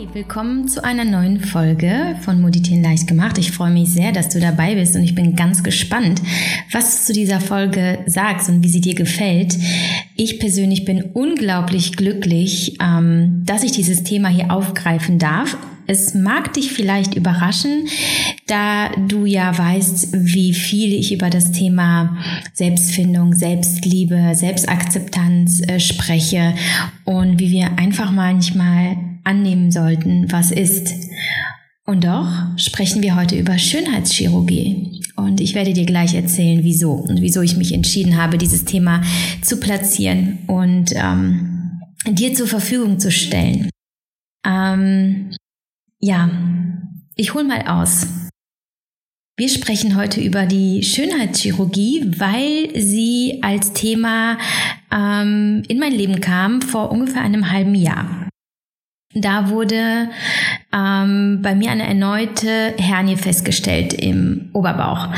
Hi, willkommen zu einer neuen Folge von Moditieren leicht gemacht. Ich freue mich sehr, dass du dabei bist und ich bin ganz gespannt, was du zu dieser Folge sagst und wie sie dir gefällt. Ich persönlich bin unglaublich glücklich, ähm, dass ich dieses Thema hier aufgreifen darf. Es mag dich vielleicht überraschen, da du ja weißt, wie viel ich über das Thema Selbstfindung, Selbstliebe, Selbstakzeptanz äh, spreche und wie wir einfach manchmal annehmen sollten, was ist. Und doch sprechen wir heute über Schönheitschirurgie. Und ich werde dir gleich erzählen, wieso und wieso ich mich entschieden habe, dieses Thema zu platzieren und ähm, dir zur Verfügung zu stellen. Ähm, ja, ich hole mal aus. Wir sprechen heute über die Schönheitschirurgie, weil sie als Thema ähm, in mein Leben kam vor ungefähr einem halben Jahr. Da wurde ähm, bei mir eine erneute Hernie festgestellt im Oberbauch.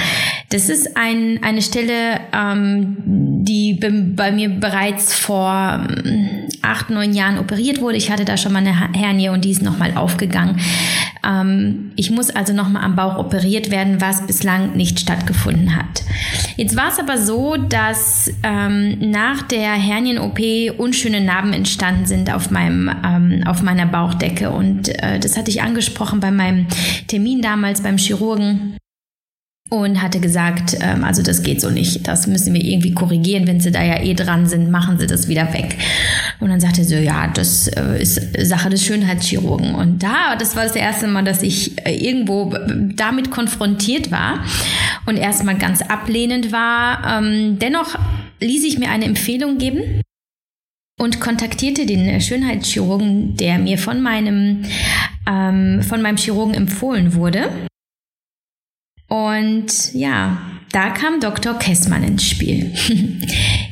Das ist ein, eine Stelle, ähm, die bei mir bereits vor ähm, acht, neun Jahren operiert wurde. Ich hatte da schon mal eine Hernie und die ist nochmal aufgegangen. Ähm, ich muss also nochmal am Bauch operiert werden, was bislang nicht stattgefunden hat. Jetzt war es aber so, dass ähm, nach der Hernien-OP unschöne Narben entstanden sind auf, meinem, ähm, auf meiner Bauchdecke. Und äh, das hatte ich angesprochen bei meinem Termin damals beim Chirurgen und hatte gesagt, ähm, also das geht so nicht, das müssen wir irgendwie korrigieren, wenn sie da ja eh dran sind, machen sie das wieder weg. Und dann sagte sie, ja, das äh, ist Sache des Schönheitschirurgen. Und da, das war das erste Mal, dass ich äh, irgendwo damit konfrontiert war und erstmal ganz ablehnend war. Ähm, dennoch ließ ich mir eine Empfehlung geben und kontaktierte den Schönheitschirurgen, der mir von meinem, ähm, von meinem Chirurgen empfohlen wurde. Und ja, da kam Dr. Kessmann ins Spiel.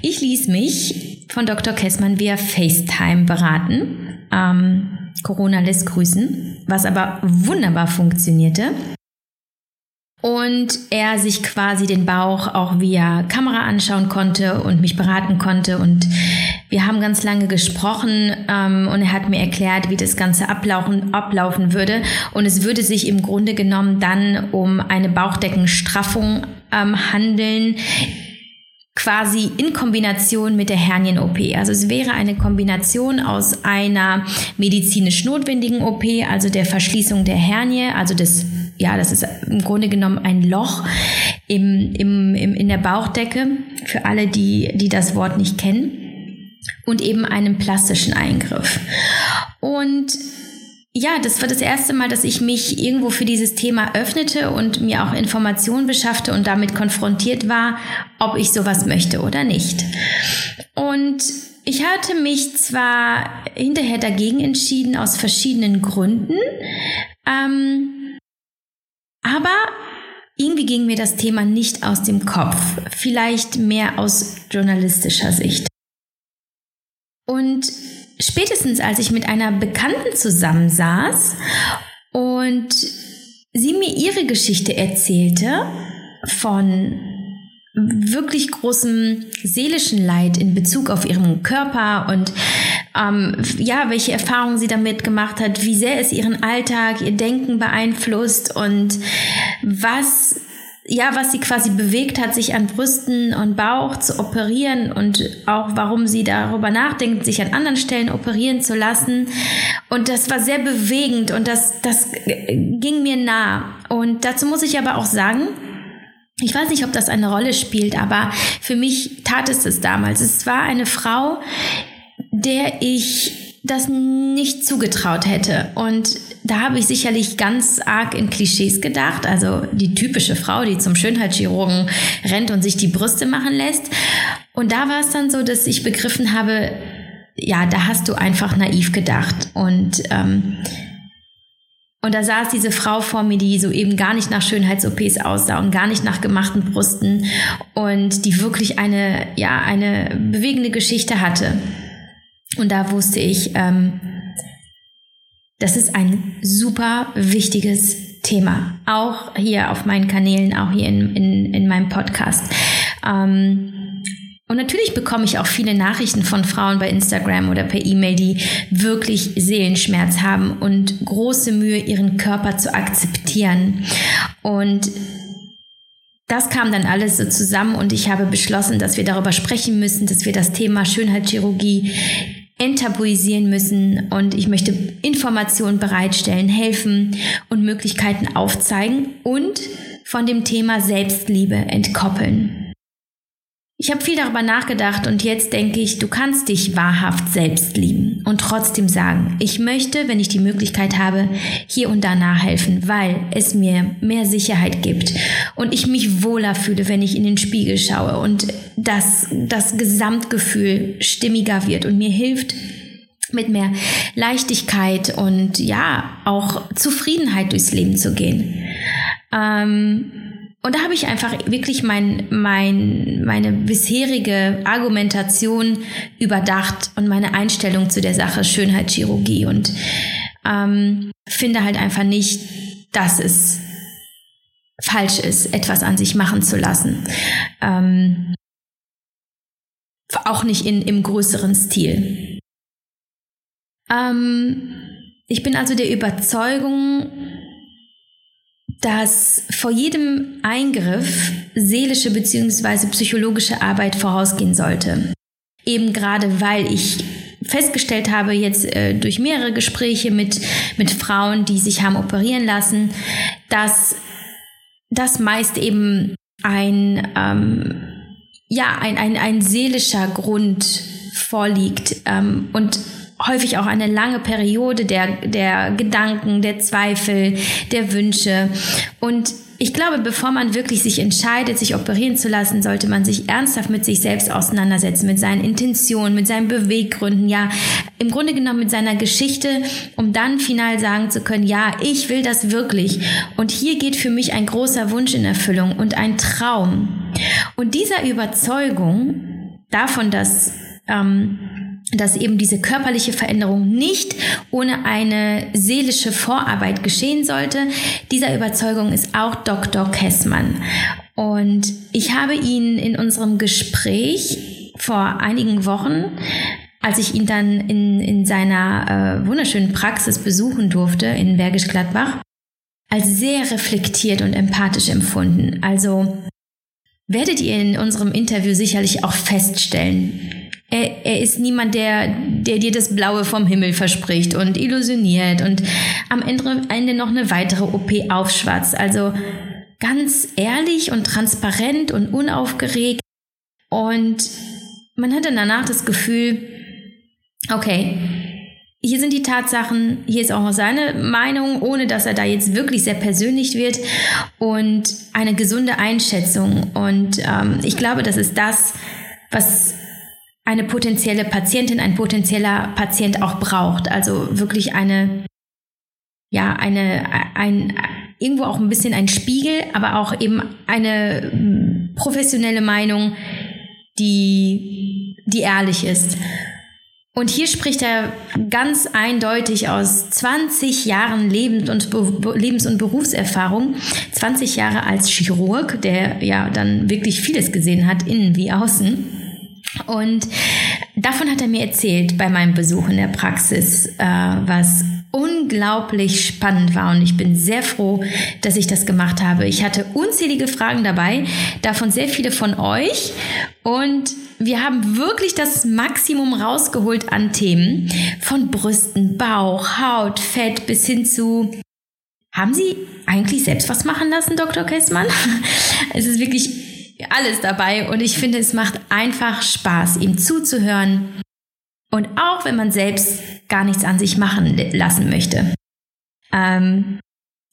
Ich ließ mich von Dr. Kessmann via FaceTime beraten. Ähm, Corona lässt grüßen, was aber wunderbar funktionierte und er sich quasi den Bauch auch via Kamera anschauen konnte und mich beraten konnte und wir haben ganz lange gesprochen ähm, und er hat mir erklärt, wie das Ganze ablaufen, ablaufen würde und es würde sich im Grunde genommen dann um eine Bauchdeckenstraffung ähm, handeln, quasi in Kombination mit der Hernien-OP. Also es wäre eine Kombination aus einer medizinisch notwendigen OP, also der Verschließung der Hernie, also des ja, das ist im Grunde genommen ein Loch im, im, im, in der Bauchdecke, für alle, die, die das Wort nicht kennen, und eben einen plastischen Eingriff. Und ja, das war das erste Mal, dass ich mich irgendwo für dieses Thema öffnete und mir auch Informationen beschaffte und damit konfrontiert war, ob ich sowas möchte oder nicht. Und ich hatte mich zwar hinterher dagegen entschieden aus verschiedenen Gründen, ähm, aber irgendwie ging mir das Thema nicht aus dem Kopf, vielleicht mehr aus journalistischer Sicht. Und spätestens als ich mit einer Bekannten zusammensaß und sie mir ihre Geschichte erzählte von wirklich großem seelischen Leid in Bezug auf ihren Körper und ähm, ja, welche Erfahrungen sie damit gemacht hat, wie sehr es ihren Alltag, ihr Denken beeinflusst und was ja, was sie quasi bewegt hat, sich an Brüsten und Bauch zu operieren und auch warum sie darüber nachdenkt, sich an anderen Stellen operieren zu lassen. Und das war sehr bewegend und das, das ging mir nah. Und dazu muss ich aber auch sagen, ich weiß nicht, ob das eine Rolle spielt, aber für mich tat es es damals. Es war eine Frau, der ich das nicht zugetraut hätte. Und da habe ich sicherlich ganz arg in Klischees gedacht. Also die typische Frau, die zum Schönheitschirurgen rennt und sich die Brüste machen lässt. Und da war es dann so, dass ich begriffen habe, ja, da hast du einfach naiv gedacht. Und ähm, und da saß diese Frau vor mir, die so eben gar nicht nach Schönheits-OPs aussah und gar nicht nach gemachten Brüsten und die wirklich eine, ja, eine bewegende Geschichte hatte. Und da wusste ich, ähm, das ist ein super wichtiges Thema. Auch hier auf meinen Kanälen, auch hier in, in, in meinem Podcast. Ähm, Und natürlich bekomme ich auch viele Nachrichten von Frauen bei Instagram oder per E-Mail, die wirklich Seelenschmerz haben und große Mühe, ihren Körper zu akzeptieren. Und das kam dann alles so zusammen und ich habe beschlossen, dass wir darüber sprechen müssen, dass wir das Thema Schönheitschirurgie enttabuisieren müssen und ich möchte Informationen bereitstellen, helfen und Möglichkeiten aufzeigen und von dem Thema Selbstliebe entkoppeln. Ich habe viel darüber nachgedacht und jetzt denke ich, du kannst dich wahrhaft selbst lieben und trotzdem sagen, ich möchte, wenn ich die Möglichkeit habe, hier und da nachhelfen, weil es mir mehr Sicherheit gibt und ich mich wohler fühle, wenn ich in den Spiegel schaue und dass das Gesamtgefühl stimmiger wird und mir hilft, mit mehr Leichtigkeit und ja, auch Zufriedenheit durchs Leben zu gehen. Ähm, und da habe ich einfach wirklich mein, mein, meine bisherige Argumentation überdacht und meine Einstellung zu der Sache Schönheitschirurgie und ähm, finde halt einfach nicht, dass es falsch ist, etwas an sich machen zu lassen. Ähm, auch nicht in, im größeren Stil. Ähm, ich bin also der Überzeugung, dass vor jedem Eingriff seelische bzw. psychologische Arbeit vorausgehen sollte. Eben gerade weil ich festgestellt habe, jetzt äh, durch mehrere Gespräche mit, mit Frauen, die sich haben operieren lassen, dass das meist eben ein, ähm, ja, ein, ein, ein seelischer Grund vorliegt ähm, und häufig auch eine lange Periode der, der Gedanken, der Zweifel, der Wünsche. Und ich glaube, bevor man wirklich sich entscheidet, sich operieren zu lassen, sollte man sich ernsthaft mit sich selbst auseinandersetzen, mit seinen Intentionen, mit seinen Beweggründen, ja, im Grunde genommen mit seiner Geschichte, um dann final sagen zu können, ja, ich will das wirklich. Und hier geht für mich ein großer Wunsch in Erfüllung und ein Traum. Und dieser Überzeugung davon, dass ähm, dass eben diese körperliche Veränderung nicht ohne eine seelische Vorarbeit geschehen sollte. Dieser Überzeugung ist auch Dr. Kessmann. Und ich habe ihn in unserem Gespräch vor einigen Wochen, als ich ihn dann in, in seiner äh, wunderschönen Praxis besuchen durfte in Bergisch Gladbach, als sehr reflektiert und empathisch empfunden. Also werdet ihr in unserem Interview sicherlich auch feststellen, er, er ist niemand, der, der dir das Blaue vom Himmel verspricht und illusioniert und am Ende noch eine weitere OP aufschwatzt. Also ganz ehrlich und transparent und unaufgeregt. Und man hat dann danach das Gefühl, okay, hier sind die Tatsachen, hier ist auch seine Meinung, ohne dass er da jetzt wirklich sehr persönlich wird und eine gesunde Einschätzung. Und ähm, ich glaube, das ist das, was eine potenzielle Patientin, ein potenzieller Patient auch braucht. Also wirklich eine, ja, eine, ein, irgendwo auch ein bisschen ein Spiegel, aber auch eben eine professionelle Meinung, die, die ehrlich ist. Und hier spricht er ganz eindeutig aus 20 Jahren Lebens- und, Lebens und Berufserfahrung, 20 Jahre als Chirurg, der ja dann wirklich vieles gesehen hat, innen wie außen. Und davon hat er mir erzählt bei meinem Besuch in der Praxis, äh, was unglaublich spannend war und ich bin sehr froh, dass ich das gemacht habe. Ich hatte unzählige Fragen dabei, davon sehr viele von euch und wir haben wirklich das Maximum rausgeholt an Themen von Brüsten, Bauch, Haut, Fett bis hin zu haben Sie eigentlich selbst was machen lassen, Dr. Kessmann? Es ist wirklich alles dabei und ich finde, es macht einfach Spaß, ihm zuzuhören und auch wenn man selbst gar nichts an sich machen lassen möchte. Ähm,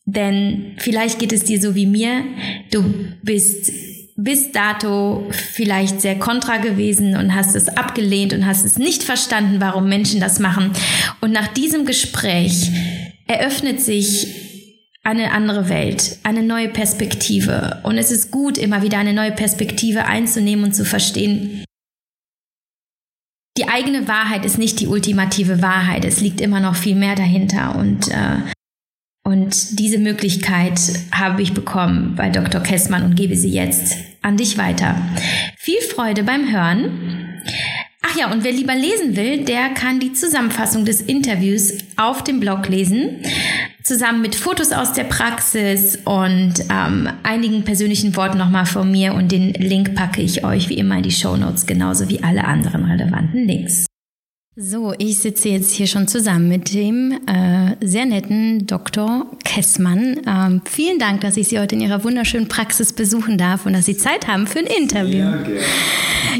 denn vielleicht geht es dir so wie mir, du bist bis dato vielleicht sehr kontra gewesen und hast es abgelehnt und hast es nicht verstanden, warum Menschen das machen. Und nach diesem Gespräch eröffnet sich eine andere Welt, eine neue Perspektive. Und es ist gut, immer wieder eine neue Perspektive einzunehmen und zu verstehen. Die eigene Wahrheit ist nicht die ultimative Wahrheit. Es liegt immer noch viel mehr dahinter. Und, äh, Und diese Möglichkeit habe ich bekommen bei Dr. Kessmann und gebe sie jetzt an dich weiter. Viel Freude beim Hören. Ach ja, und wer lieber lesen will, der kann die Zusammenfassung des Interviews auf dem Blog lesen, zusammen mit Fotos aus der Praxis und ähm, einigen persönlichen Worten nochmal von mir und den Link packe ich euch wie immer in die Show Notes, genauso wie alle anderen relevanten Links. So, ich sitze jetzt hier schon zusammen mit dem äh, sehr netten Dr. Kessmann. Ähm, vielen Dank, dass ich Sie heute in Ihrer wunderschönen Praxis besuchen darf und dass Sie Zeit haben für ein Interview. Ja, gerne.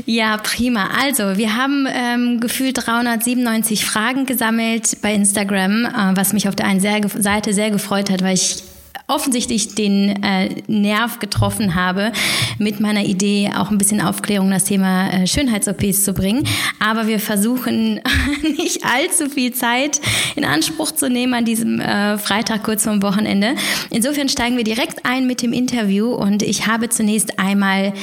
ja prima. Also, wir haben ähm, gefühlt 397 Fragen gesammelt bei Instagram, äh, was mich auf der einen Seite sehr gefreut hat, weil ich offensichtlich den äh, Nerv getroffen habe, mit meiner Idee auch ein bisschen Aufklärung das Thema äh, Schönheits-OPs zu bringen. Aber wir versuchen nicht allzu viel Zeit in Anspruch zu nehmen an diesem äh, Freitag kurz vorm Wochenende. Insofern steigen wir direkt ein mit dem Interview und ich habe zunächst einmal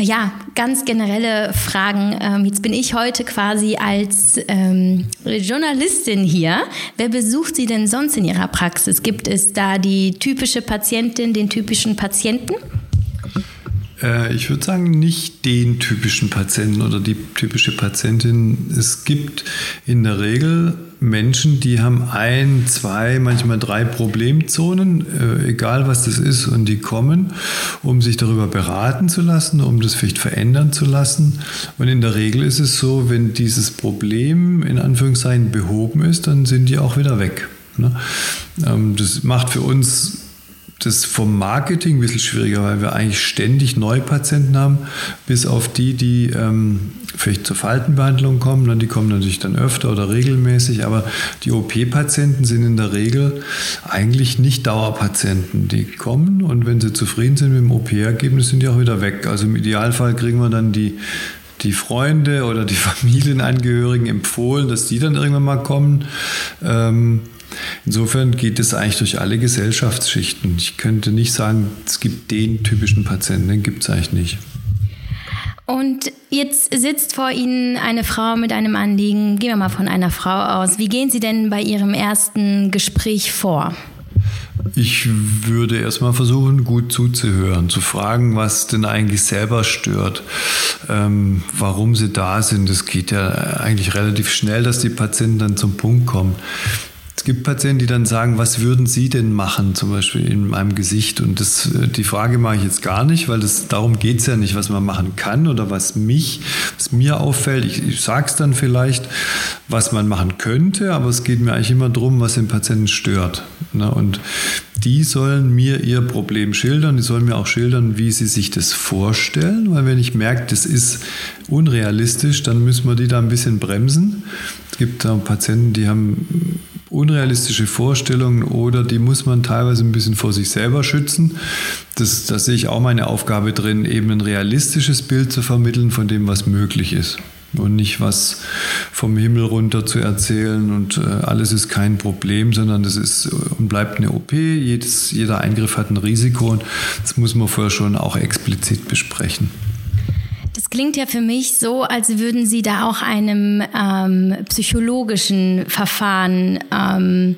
ja ganz generelle Fragen. Ähm, jetzt bin ich heute quasi als ähm, Journalistin hier. Wer besucht Sie denn sonst in Ihrer Praxis? Gibt es da die typische typische Patientin, den typischen Patienten? Äh, ich würde sagen, nicht den typischen Patienten oder die typische Patientin. Es gibt in der Regel Menschen, die haben ein, zwei, manchmal drei Problemzonen, äh, egal was das ist, und die kommen, um sich darüber beraten zu lassen, um das vielleicht verändern zu lassen. Und in der Regel ist es so, wenn dieses Problem in Anführungszeichen behoben ist, dann sind die auch wieder weg. Ne? Ähm, das macht für uns das vom Marketing ein bisschen schwieriger, weil wir eigentlich ständig neue Patienten haben, bis auf die, die ähm, vielleicht zur Faltenbehandlung kommen. Dann, die kommen natürlich dann öfter oder regelmäßig, aber die OP-Patienten sind in der Regel eigentlich nicht Dauerpatienten. Die kommen und wenn sie zufrieden sind mit dem OP-Ergebnis, sind die auch wieder weg. Also im Idealfall kriegen wir dann die die Freunde oder die Familienangehörigen empfohlen, dass die dann irgendwann mal kommen. Ähm, Insofern geht es eigentlich durch alle Gesellschaftsschichten. Ich könnte nicht sagen, es gibt den typischen Patienten, den gibt es eigentlich nicht. Und jetzt sitzt vor Ihnen eine Frau mit einem Anliegen. Gehen wir mal von einer Frau aus. Wie gehen Sie denn bei Ihrem ersten Gespräch vor? Ich würde erstmal versuchen, gut zuzuhören, zu fragen, was denn eigentlich selber stört, ähm, warum sie da sind. Das geht ja eigentlich relativ schnell, dass die Patienten dann zum Punkt kommen. Es gibt Patienten, die dann sagen, was würden Sie denn machen, zum Beispiel in meinem Gesicht? Und das, äh, die Frage mache ich jetzt gar nicht, weil das, darum geht es ja nicht, was man machen kann oder was mich, was mir auffällt. Ich, ich sage es dann vielleicht, was man machen könnte, aber es geht mir eigentlich immer darum, was den Patienten stört. Ne? Und die sollen mir ihr Problem schildern, die sollen mir auch schildern, wie sie sich das vorstellen, weil wenn ich merke, das ist unrealistisch, dann müssen wir die da ein bisschen bremsen. Es gibt Patienten, die haben unrealistische Vorstellungen oder die muss man teilweise ein bisschen vor sich selber schützen. Das, da sehe ich auch meine Aufgabe drin, eben ein realistisches Bild zu vermitteln von dem, was möglich ist. Und nicht was vom Himmel runter zu erzählen und äh, alles ist kein Problem, sondern es ist und bleibt eine OP. Jedes, jeder Eingriff hat ein Risiko und das muss man vorher schon auch explizit besprechen klingt ja für mich so, als würden Sie da auch einem ähm, psychologischen Verfahren ähm,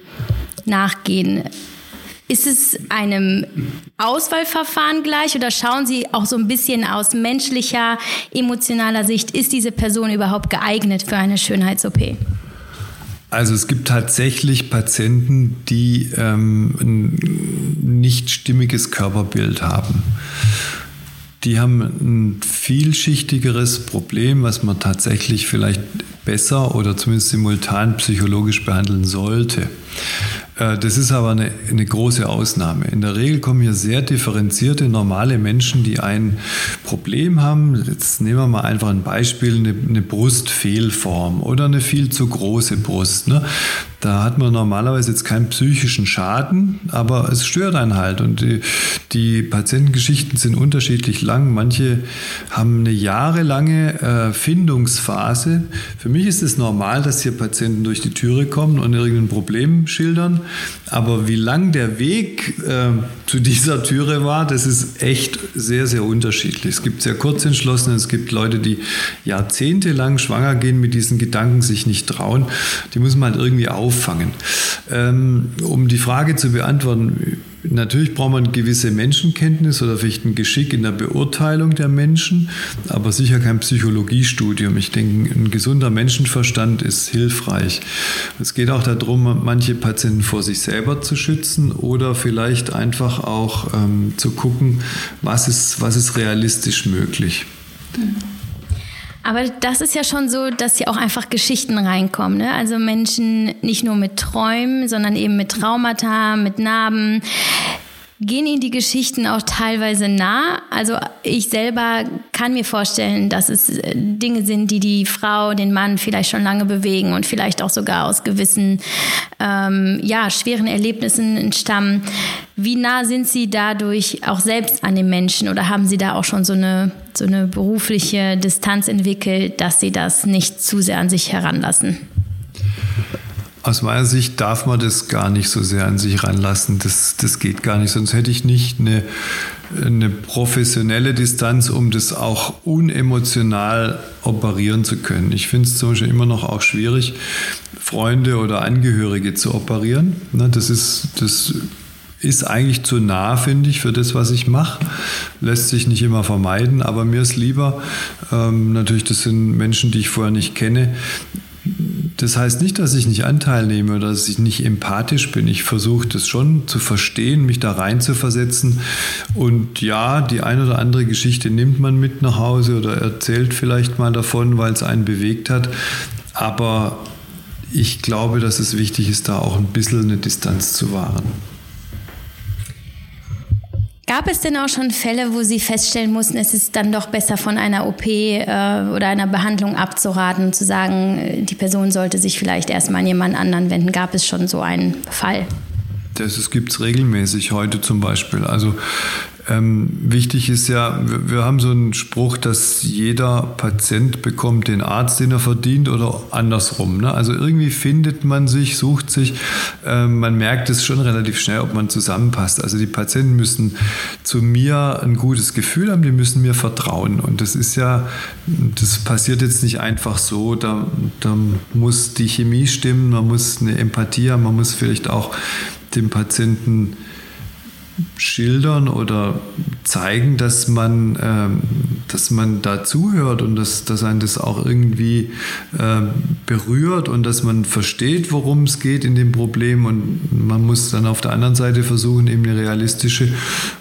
nachgehen. Ist es einem Auswahlverfahren gleich oder schauen Sie auch so ein bisschen aus menschlicher, emotionaler Sicht, ist diese Person überhaupt geeignet für eine Schönheits-OP? Also es gibt tatsächlich Patienten, die ähm, ein nicht stimmiges Körperbild haben die haben ein vielschichtigeres Problem, was man tatsächlich vielleicht besser oder zumindest simultan psychologisch behandeln sollte. Äh, das ist aber eine, eine, große Ausnahme. In der Regel kommen hier sehr differenzierte, normale Menschen, die ein Problem haben. Jetzt nehmen wir mal einfach ein Beispiel, eine, eine Brustfehlform oder eine viel zu große Brust. Ne? Da hat man normalerweise jetzt keinen psychischen Schaden, aber es stört einen halt. Und die, die Patientengeschichten sind unterschiedlich lang. Manche haben eine jahrelange äh, Findungsphase. Für mich ist es normal, dass hier Patienten durch die Türe kommen und irgendein Problem schildern. Aber wie lang der Weg äh, zu dieser Türe war, das ist echt sehr, sehr unterschiedlich. Es gibt sehr kurzentschlossene, es gibt Leute, die jahrzehntelang schwanger gehen mit diesen Gedanken, sich nicht trauen. Die muss man halt irgendwie auf auffangen. Ähm, um die Frage zu beantworten, Natürlich braucht man gewisse Menschenkenntnis oder vielleicht ein Geschick in der Beurteilung der Menschen, aber sicher kein Psychologiestudium. Ich denke, ein gesunder Menschenverstand ist hilfreich. Es geht auch darum, manche Patienten vor sich selber zu schützen oder vielleicht einfach auch ähm, zu gucken, was ist, was ist realistisch möglich. Mhm. Aber das ist ja schon so, dass hier auch einfach Geschichten reinkommen. Ne? Also Menschen nicht nur mit Träumen, sondern eben mit Traumata, mit Narben. Gehen Ihnen die Geschichten auch teilweise nah? Also ich selber kann mir vorstellen, dass es äh, Dinge sind, die die Frau, den Mann vielleicht schon lange bewegen und vielleicht auch sogar aus gewissen ähm, ja, schweren Erlebnissen entstammen. Wie nah sind Sie dadurch auch selbst an den Menschen oder haben Sie da auch schon so eine, so eine berufliche Distanz entwickelt, dass Sie das nicht zu sehr an sich heranlassen? Aus meiner Sicht darf man das gar nicht so sehr an sich ranlassen. Das, das geht gar nicht. Sonst hätte ich nicht eine, eine professionelle Distanz, um das auch unemotional operieren zu können. Ich finde es zum Beispiel immer noch auch schwierig, Freunde oder Angehörige zu operieren. Das ist, das ist eigentlich zu nah, finde ich, für das, was ich mache. Lässt sich nicht immer vermeiden, aber mir ist lieber, ähm, natürlich, das sind Menschen, die ich vorher nicht kenne, das heißt nicht, dass ich nicht Anteil nehme oder dass ich nicht empathisch bin. Ich versuche das schon zu verstehen, mich da rein zu versetzen. Und ja, die eine oder andere Geschichte nimmt man mit nach Hause oder erzählt vielleicht mal davon, weil es einen bewegt hat. Aber ich glaube, dass es wichtig ist, da auch ein bisschen eine Distanz zu wahren. Gab es denn auch schon Fälle, wo Sie feststellen mussten, es ist dann doch besser von einer OP äh, oder einer Behandlung abzuraten zu sagen, äh, die Person sollte sich vielleicht erstmal an jemand anderen wenden? Gab es schon so einen Fall? Das gibt es regelmäßig heute zum Beispiel. Also ähm, wichtig ist ja, wir, wir, haben so einen Spruch, dass jeder Patient bekommt den Arzt, den er verdient oder andersrum. Ne? Also irgendwie findet man sich, sucht sich. Ähm, man merkt es schon relativ schnell, ob man zusammenpasst. Also die Patienten müssen zu mir ein gutes Gefühl haben, die müssen mir vertrauen. Und das ist ja, das passiert jetzt nicht einfach so. Da, da muss die Chemie stimmen, man muss eine Empathie haben, man muss vielleicht auch dem Patienten schildern oder zeigen, dass man, ähm, dass man da zuhört und dass, dass einen das auch irgendwie äh, berührt und dass man versteht, worum es geht in dem Problem. Und man muss dann auf der anderen Seite versuchen, eben eine realistische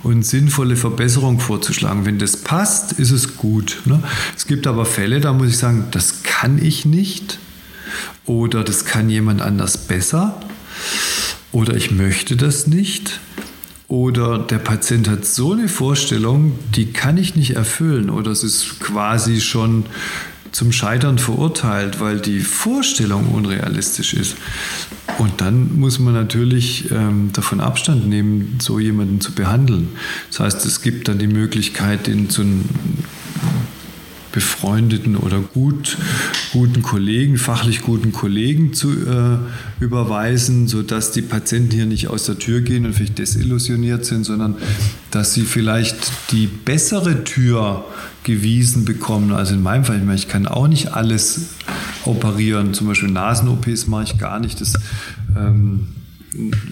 und sinnvolle Verbesserung vorzuschlagen. Wenn das passt, ist es gut. Ne? Es gibt aber Fälle, da muss ich sagen, das kann ich nicht oder das kann jemand anders besser oder ich möchte das nicht oder der Patient hat so eine Vorstellung, die kann ich nicht erfüllen oder es ist quasi schon zum Scheitern verurteilt, weil die Vorstellung unrealistisch ist. Und dann muss man natürlich ähm, davon Abstand nehmen, so jemanden zu behandeln. Das heißt, es gibt dann die Möglichkeit, den zu einem befreundeten oder gut, guten Kollegen, fachlich guten Kollegen zu äh, überweisen, sodass die Patienten hier nicht aus der Tür gehen und vielleicht desillusioniert sind, sondern dass sie vielleicht die bessere Tür gewiesen bekommen. Also in meinem Fall, ich, meine, ich kann auch nicht alles operieren, zum Beispiel Nasen-OPs mache ich gar nicht. Das, ähm,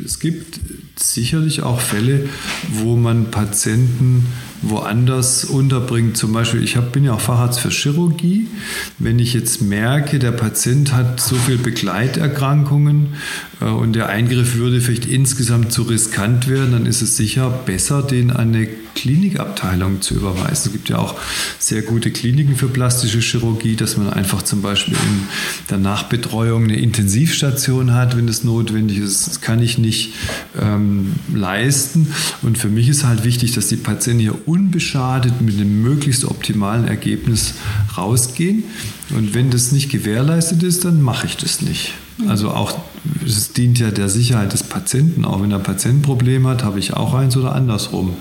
es gibt sicherlich auch Fälle, wo man Patienten woanders unterbringt. Zum Beispiel, ich hab, bin ja auch Facharzt für Chirurgie. Wenn ich jetzt merke, der Patient hat so viele Begleiterkrankungen äh, und der Eingriff würde vielleicht insgesamt zu riskant werden, dann ist es sicher besser, den an eine Klinikabteilung zu überweisen. Es gibt ja auch sehr gute Kliniken für plastische Chirurgie, dass man einfach zum Beispiel in der Nachbetreuung eine Intensivstation hat, wenn es notwendig ist. Das kann ich nicht ähm, leisten. Und für mich ist halt wichtig, dass die Patienten hier unbeschadet mit einem möglichst optimalen Ergebnis rausgehen. Und wenn das nicht gewährleistet ist, dann mache ich das nicht. Also auch, es dient ja der Sicherheit des Patienten. Auch wenn der Patient ein Problem hat, habe ich auch eins oder andersrum.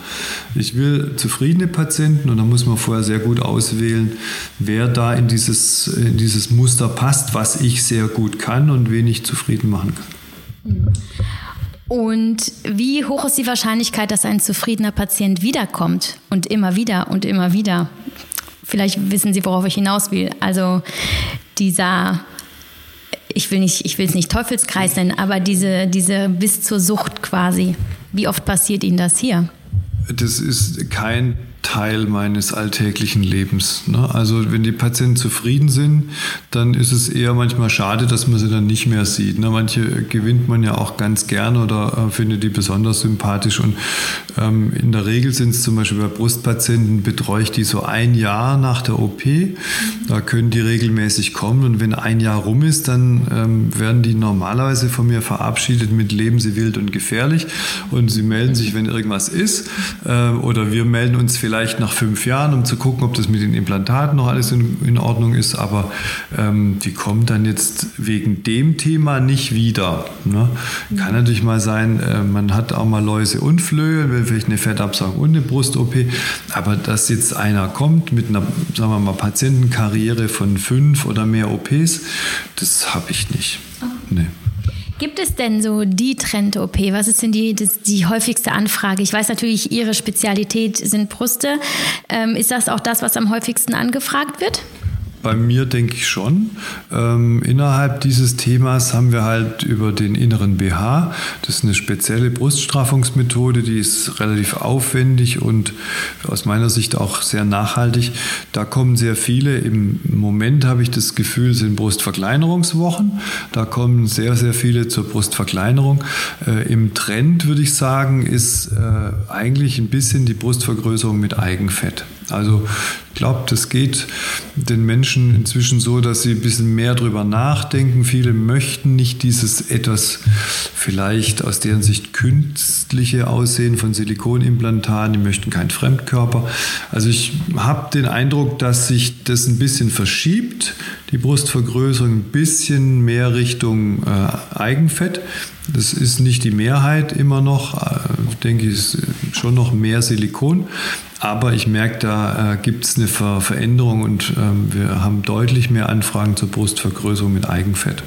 Ich will zufriedene Patienten und da muss man vorher sehr gut auswählen, wer da in dieses, in dieses Muster passt, was ich sehr gut kann und wen ich zufrieden machen kann. Und wie hoch ist die Wahrscheinlichkeit, dass ein zufriedener Patient wiederkommt und immer wieder und immer wieder? Vielleicht wissen Sie, worauf ich hinaus will. Also dieser ich will nicht, ich will es nicht Teufelskreis nennen, aber diese, diese bis zur Sucht quasi. Wie oft passiert Ihnen das hier? Das ist kein Teil meines alltäglichen Lebens. Ne? Also wenn die Patienten zufrieden sind, dann ist es eher manchmal schade, dass man sie dann nicht mehr sieht. Ne? Manche gewinnt man ja auch ganz gern oder äh, findet die besonders sympathisch. Und ähm, in der Regel sind es zum Beispiel bei Brustpatienten, betreue ich die so ein Jahr nach der OP. Da können die regelmäßig kommen. Und wenn ein Jahr rum ist, dann ähm, werden die normalerweise von mir verabschiedet mit Leben Sie wild und gefährlich. Und sie melden sich, wenn irgendwas ist. Äh, oder wir melden uns vielleicht vielleicht nach fünf Jahren, um zu gucken, ob das mit den Implantaten noch alles in, in Ordnung ist. Aber ähm, die kommen dann jetzt wegen dem Thema nicht wieder. Ne? Kann natürlich mal sein, äh, man hat auch mal Läuse und Flöhe, will vielleicht eine Fettabsaugung und eine Brust-OP. Aber dass jetzt einer kommt mit einer, sagen wir mal, Patientenkarriere von fünf oder mehr OPs, das habe ich nicht. Nee. Gibt es denn so die Trend-OP? Was ist denn die, das, die häufigste Anfrage? Ich weiß natürlich, Ihre Spezialität sind Brüste. Ähm, ist das auch das, was am häufigsten angefragt wird? Bei mir denke ich schon. Ähm, innerhalb dieses Themas haben wir halt über den inneren BH, das ist eine spezielle Bruststraffungsmethode, die ist relativ aufwendig und aus meiner Sicht auch sehr nachhaltig. Da kommen sehr viele. Im Moment habe ich das Gefühl, sind Brustverkleinerungswochen. Da kommen sehr, sehr viele zur Brustverkleinerung. Äh, Im Trend würde ich sagen, ist äh, eigentlich ein bisschen die Brustvergrößerung mit Eigenfett. Also ich glaube, das geht den Menschen inzwischen so, dass sie ein bisschen mehr drüber nachdenken. Viele möchten nicht dieses etwas vielleicht aus deren Sicht künstliche Aussehen von Silikonimplantaten, die möchten keinen Fremdkörper. Also ich habe den Eindruck, dass sich das ein bisschen verschiebt, die Brustvergrößerung ein bisschen mehr Richtung äh, Eigenfett. Das ist nicht die Mehrheit immer noch, äh, denke ich, ist schon noch mehr Silikon. Aber ich merke, da äh, gibt es eine Ver Veränderung und ähm, wir haben deutlich mehr Anfragen zur Brustvergrößerung mit Eigenfett.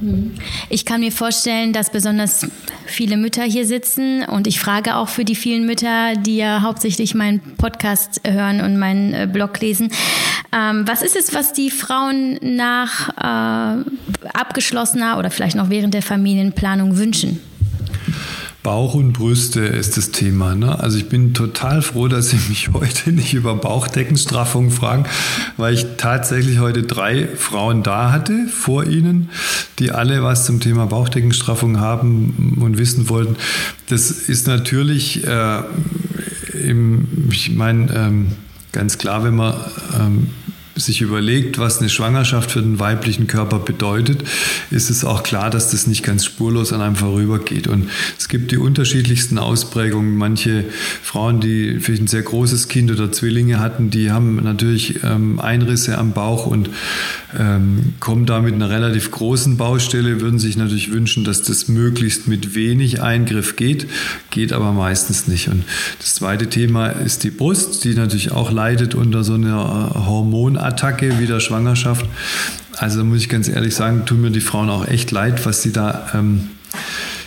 Hm. Ich kann mir vorstellen, dass besonders viele Mütter hier sitzen und ich frage auch für die vielen Mütter, die ja hauptsächlich meinen Podcast hören und meinen äh, Blog lesen. Ähm, was ist es, was die Frauen nach äh, abgeschlossener oder vielleicht noch während der Familienplanung wünschen? Bauch und Brüste ist das Thema. Ne? Also ich bin total froh, dass Sie mich heute nicht über Bauchdeckenstraffung fragen, weil ich tatsächlich heute drei Frauen da hatte vor Ihnen, die alle was zum Thema Bauchdeckenstraffung haben und wissen wollten. Das ist natürlich, äh, im, ich meine, ähm, ganz klar, wenn man ähm, sich überlegt, was eine Schwangerschaft für den weiblichen Körper bedeutet, ist es auch klar, dass das nicht ganz spurlos an einem vorübergeht. Und es gibt die unterschiedlichsten Ausprägungen. Manche Frauen, die vielleicht ein sehr großes Kind oder Zwillinge hatten, die haben natürlich ähm, Einrisse am Bauch und ähm, kommen da mit einer relativ großen Baustelle, würden sich natürlich wünschen, dass das möglichst mit wenig Eingriff geht, geht aber meistens nicht. Und das zweite Thema ist die Brust, die natürlich auch leidet unter so einer äh, Hormonattacke wie der Schwangerschaft. Also muss ich ganz ehrlich sagen, tun mir die Frauen auch echt leid, was sie da ähm,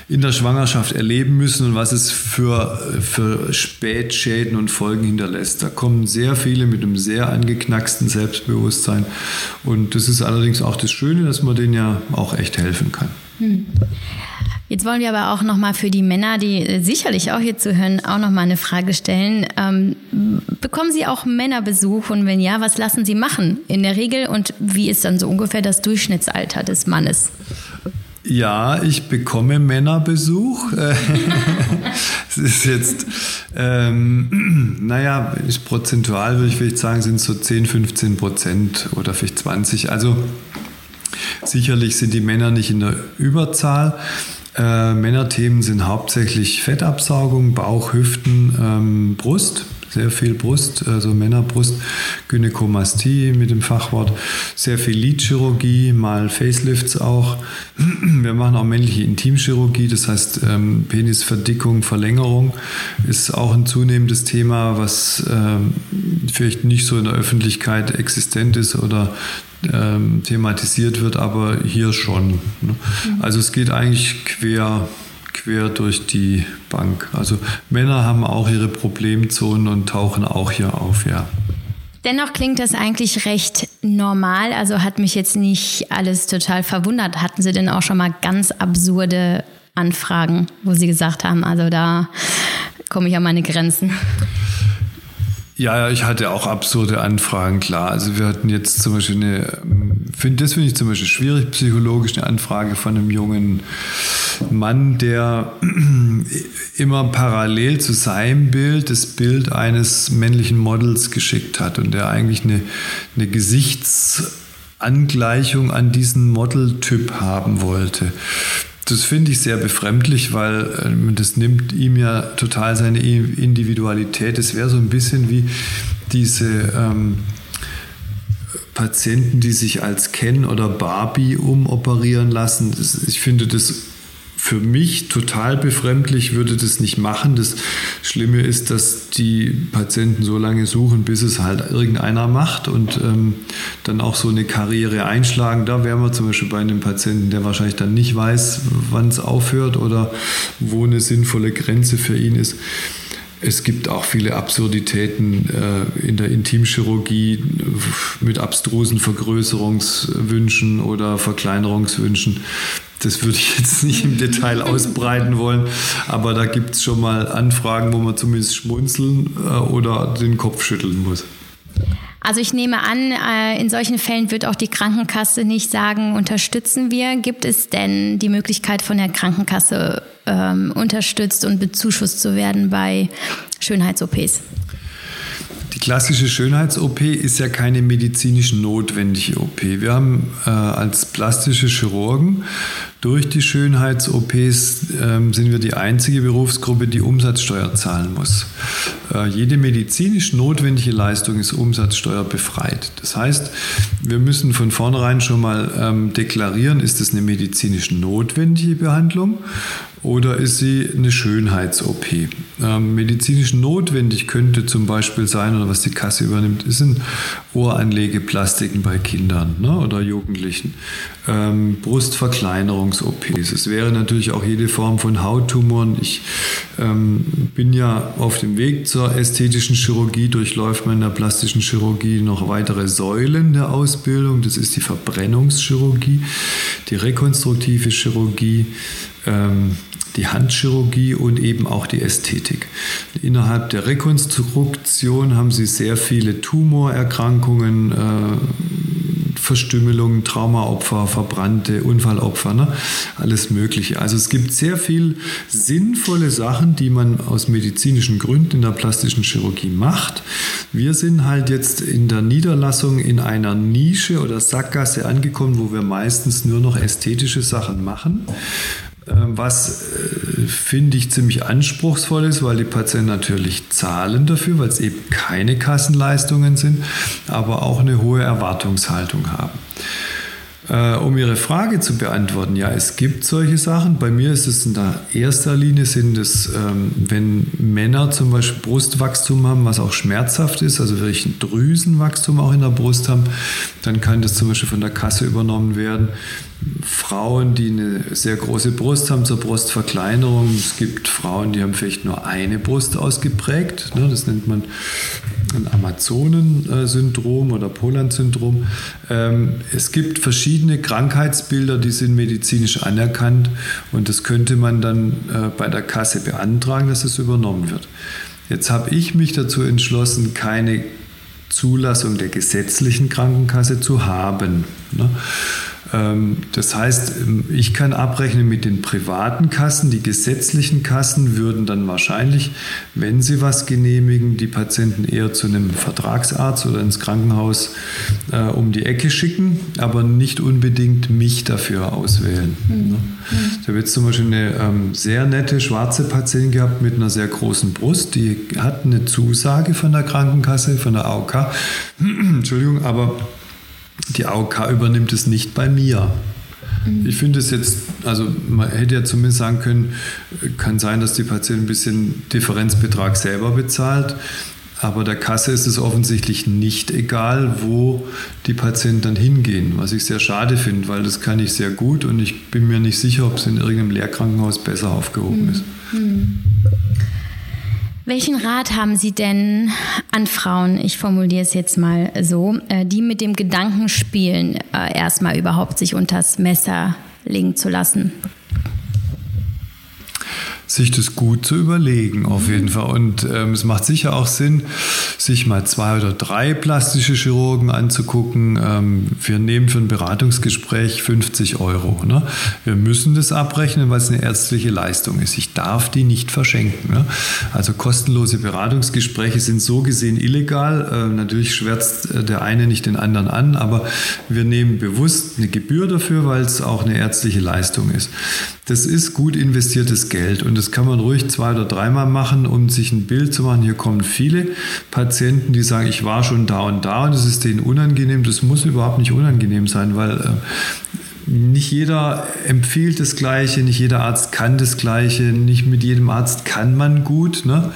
in der Schwangerschaft erleben müssen und was es für, für Spätschäden und Folgen hinterlässt. Da kommen sehr viele mit einem sehr angeknacksten Selbstbewusstsein. Und das ist allerdings auch das Schöne, dass man denen ja auch echt helfen kann. Hm. Jetzt wollen wir aber auch nochmal für die Männer, die sicherlich auch hier zuhören, auch nochmal eine Frage stellen. Ähm, bekommen Sie auch Männerbesuch und wenn ja, was lassen Sie machen in der Regel und wie ist dann so ungefähr das Durchschnittsalter des Mannes? Ja, ich bekomme Männerbesuch. es ist jetzt, ähm, naja, ist prozentual würde ich vielleicht sagen, sind so 10, 15 Prozent oder vielleicht 20. Also sicherlich sind die Männer nicht in der Überzahl. Äh, Männerthemen sind hauptsächlich Fettabsaugung, Bauch, Hüften, ähm, Brust sehr viel Brust, also Männerbrust, Gynäkomastie mit dem Fachwort, sehr viel Lidchirurgie, mal Facelifts auch. Wir machen auch männliche Intimchirurgie, das heißt ähm, Penisverdickung, Verlängerung ist auch ein zunehmendes Thema, was ähm, vielleicht nicht so in der Öffentlichkeit existent ist oder ähm, thematisiert wird, aber hier schon. Ne? Mhm. Also es geht eigentlich quer quer durch die Bank. Also Männer haben auch ihre Problemzonen und tauchen auch hier auf, ja. Dennoch klingt das eigentlich recht normal, also hat mich jetzt nicht alles total verwundert. Hatten Sie denn auch schon mal ganz absurde Anfragen, wo Sie gesagt haben, also da komme ich an meine Grenzen? Ja, ich hatte auch absurde Anfragen, klar. Also wir hatten jetzt zum Beispiel eine, find, das finde ich zum Beispiel schwierig, psychologisch eine Anfrage von einem jungen Mann, der immer parallel zu seinem Bild das Bild eines männlichen Models geschickt hat und der eigentlich eine, eine Gesichtsangleichung an diesen Modeltyp haben wollte. Das finde ich sehr befremdlich, weil äh, das nimmt ihm ja total seine Individualität. Es wäre so ein bisschen wie diese ähm, Patienten, die sich als Ken oder Barbie umoperieren lassen. Das, ich finde das für mich total befremdlich, würde das nicht machen. Das Schlimme ist, dass die Patienten so lange suchen, bis es halt irgendeiner macht und ähm, dann auch so eine Karriere einschlagen. Da wären wir zum Beispiel bei einem Patienten, der wahrscheinlich dann nicht weiß, wann es aufhört oder wo eine sinnvolle Grenze für ihn ist. Es gibt auch viele Absurditäten äh, in der Intimchirurgie mit abstrusen Vergrößerungswünschen oder Verkleinerungswünschen. Das würde ich jetzt nicht im Detail ausbreiten wollen, aber da gibt es schon mal Anfragen, wo man zumindest schmunzeln äh, oder den Kopf schütteln muss. Also ich nehme an, äh, in solchen Fällen wird auch die Krankenkasse nicht sagen, unterstützen wir. Gibt es denn die Möglichkeit von der Krankenkasse ähm, unterstützt und bezuschusst zu werden bei Schönheits-OPs? Die klassische Schönheits-OP ist ja keine medizinisch notwendige OP. Wir haben äh, als plastische Chirurgen durch die Schönheits-OPs äh, sind wir die einzige Berufsgruppe, die Umsatzsteuer zahlen muss. Äh, jede medizinisch notwendige Leistung ist umsatzsteuerbefreit. Das heißt, wir müssen von vornherein schon mal ähm, deklarieren, ist es eine medizinisch notwendige Behandlung oder ist sie eine Schönheits-OP? Ähm, medizinisch notwendig könnte zum Beispiel sein, oder was die Kasse übernimmt, sind Ohranlegeplastiken bei Kindern ne, oder Jugendlichen, ähm, Brustverkleinerungs-OPs. Es wäre natürlich auch jede Form von Hauttumoren. Ich ähm, bin ja auf dem Weg zur ästhetischen Chirurgie, durchläuft man in der plastischen Chirurgie noch weitere Säulen der Ausbildung. Das ist die Verbrennungschirurgie, die rekonstruktive Chirurgie, ähm, die Handchirurgie und eben auch die Ästhetik. Innerhalb der Rekonstruktion haben sie sehr viele Tumorerkrankungen, äh, Verstümmelungen, Traumaopfer, verbrannte Unfallopfer, ne? alles Mögliche. Also es gibt sehr viel sinnvolle Sachen, die man aus medizinischen Gründen in der plastischen Chirurgie macht. Wir sind halt jetzt in der Niederlassung in einer Nische oder Sackgasse angekommen, wo wir meistens nur noch ästhetische Sachen machen. Ähm, was äh, finde ich ziemlich anspruchsvoll ist, weil die Patienten natürlich zahlen dafür, weil es eben keine Kassenleistungen sind, aber auch eine hohe Erwartungshaltung haben. Äh, um Ihre Frage zu beantworten, ja, es gibt solche Sachen. Bei mir ist es in der erster Linie sind es, ähm, wenn Männer zum Beispiel Brustwachstum haben, was auch schmerzhaft ist, also wirklich ein Drüsenwachstum auch in der Brust haben, dann kann das zum Beispiel von der Kasse übernommen werden. Frauen, die eine sehr große Brust haben zur Brustverkleinerung. Es gibt Frauen, die haben vielleicht nur eine Brust ausgeprägt. Ne? Das nennt man ein Amazonen-Syndrom oder Poland-Syndrom. Ähm, es gibt verschiedene Krankheitsbilder, die sind medizinisch anerkannt und das könnte man dann äh, bei der Kasse beantragen, dass es übernommen wird. Jetzt habe ich mich dazu entschlossen, keine Zulassung der gesetzlichen Krankenkasse zu haben. Ähm, das heißt, ähm, ich kann abrechnen mit den privaten Kassen. Die gesetzlichen Kassen würden dann wahrscheinlich, wenn sie was genehmigen, die Patienten eher zu einem Vertragsarzt oder ins Krankenhaus äh, um die Ecke schicken, aber nicht unbedingt mich dafür auswählen. Mhm. Ich habe jetzt zum Beispiel eine ähm, sehr nette schwarze Patientin gehabt mit einer sehr großen Brust. Die hat eine Zusage von der Krankenkasse, von der AOK. Entschuldigung, aber die AOK übernimmt es nicht bei mir. Mhm. Ich finde es jetzt, also man hätte ja zumindest sagen können, kann sein, dass die Patientin ein bisschen Differenzbetrag selber bezahlt. Aber der Kasse ist es offensichtlich nicht egal, wo die Patienten dann hingehen, was ich sehr schade finde, weil das kann ich sehr gut und ich bin mir nicht sicher, ob es in irgendeinem Lehrkrankenhaus besser aufgehoben mhm. ist. Welchen Rat haben Sie denn an Frauen, ich formuliere es jetzt mal so, äh, die mit dem Gedanken spielen, äh, erstmal überhaupt sich unters Messer legen zu lassen? Sich das gut zu überlegen, auf jeden mhm. Fall. Und ähm, es macht sicher auch Sinn, sich mal zwei oder drei plastische Chirurgen anzugucken. Ähm, wir nehmen für ein Beratungsgespräch 50 Euro. Ne? Wir müssen das abrechnen, weil es eine ärztliche Leistung ist. Ich darf die nicht verschenken. Ne? Also kostenlose Beratungsgespräche sind so gesehen illegal. Äh, natürlich schwärzt äh, der eine nicht den anderen an, aber wir nehmen bewusst eine Gebühr dafür, weil es auch eine ärztliche Leistung ist. Das ist gut investiertes Geld und das kann man ruhig zwei oder dreimal machen, um sich ein Bild zu machen. Hier kommen viele Patienten, die sagen, ich war schon da und da und es ist denen unangenehm. Das muss überhaupt nicht unangenehm sein, weil äh, nicht jeder empfiehlt das Gleiche, nicht jeder Arzt kann das Gleiche, nicht mit jedem Arzt kann man gut. Ne?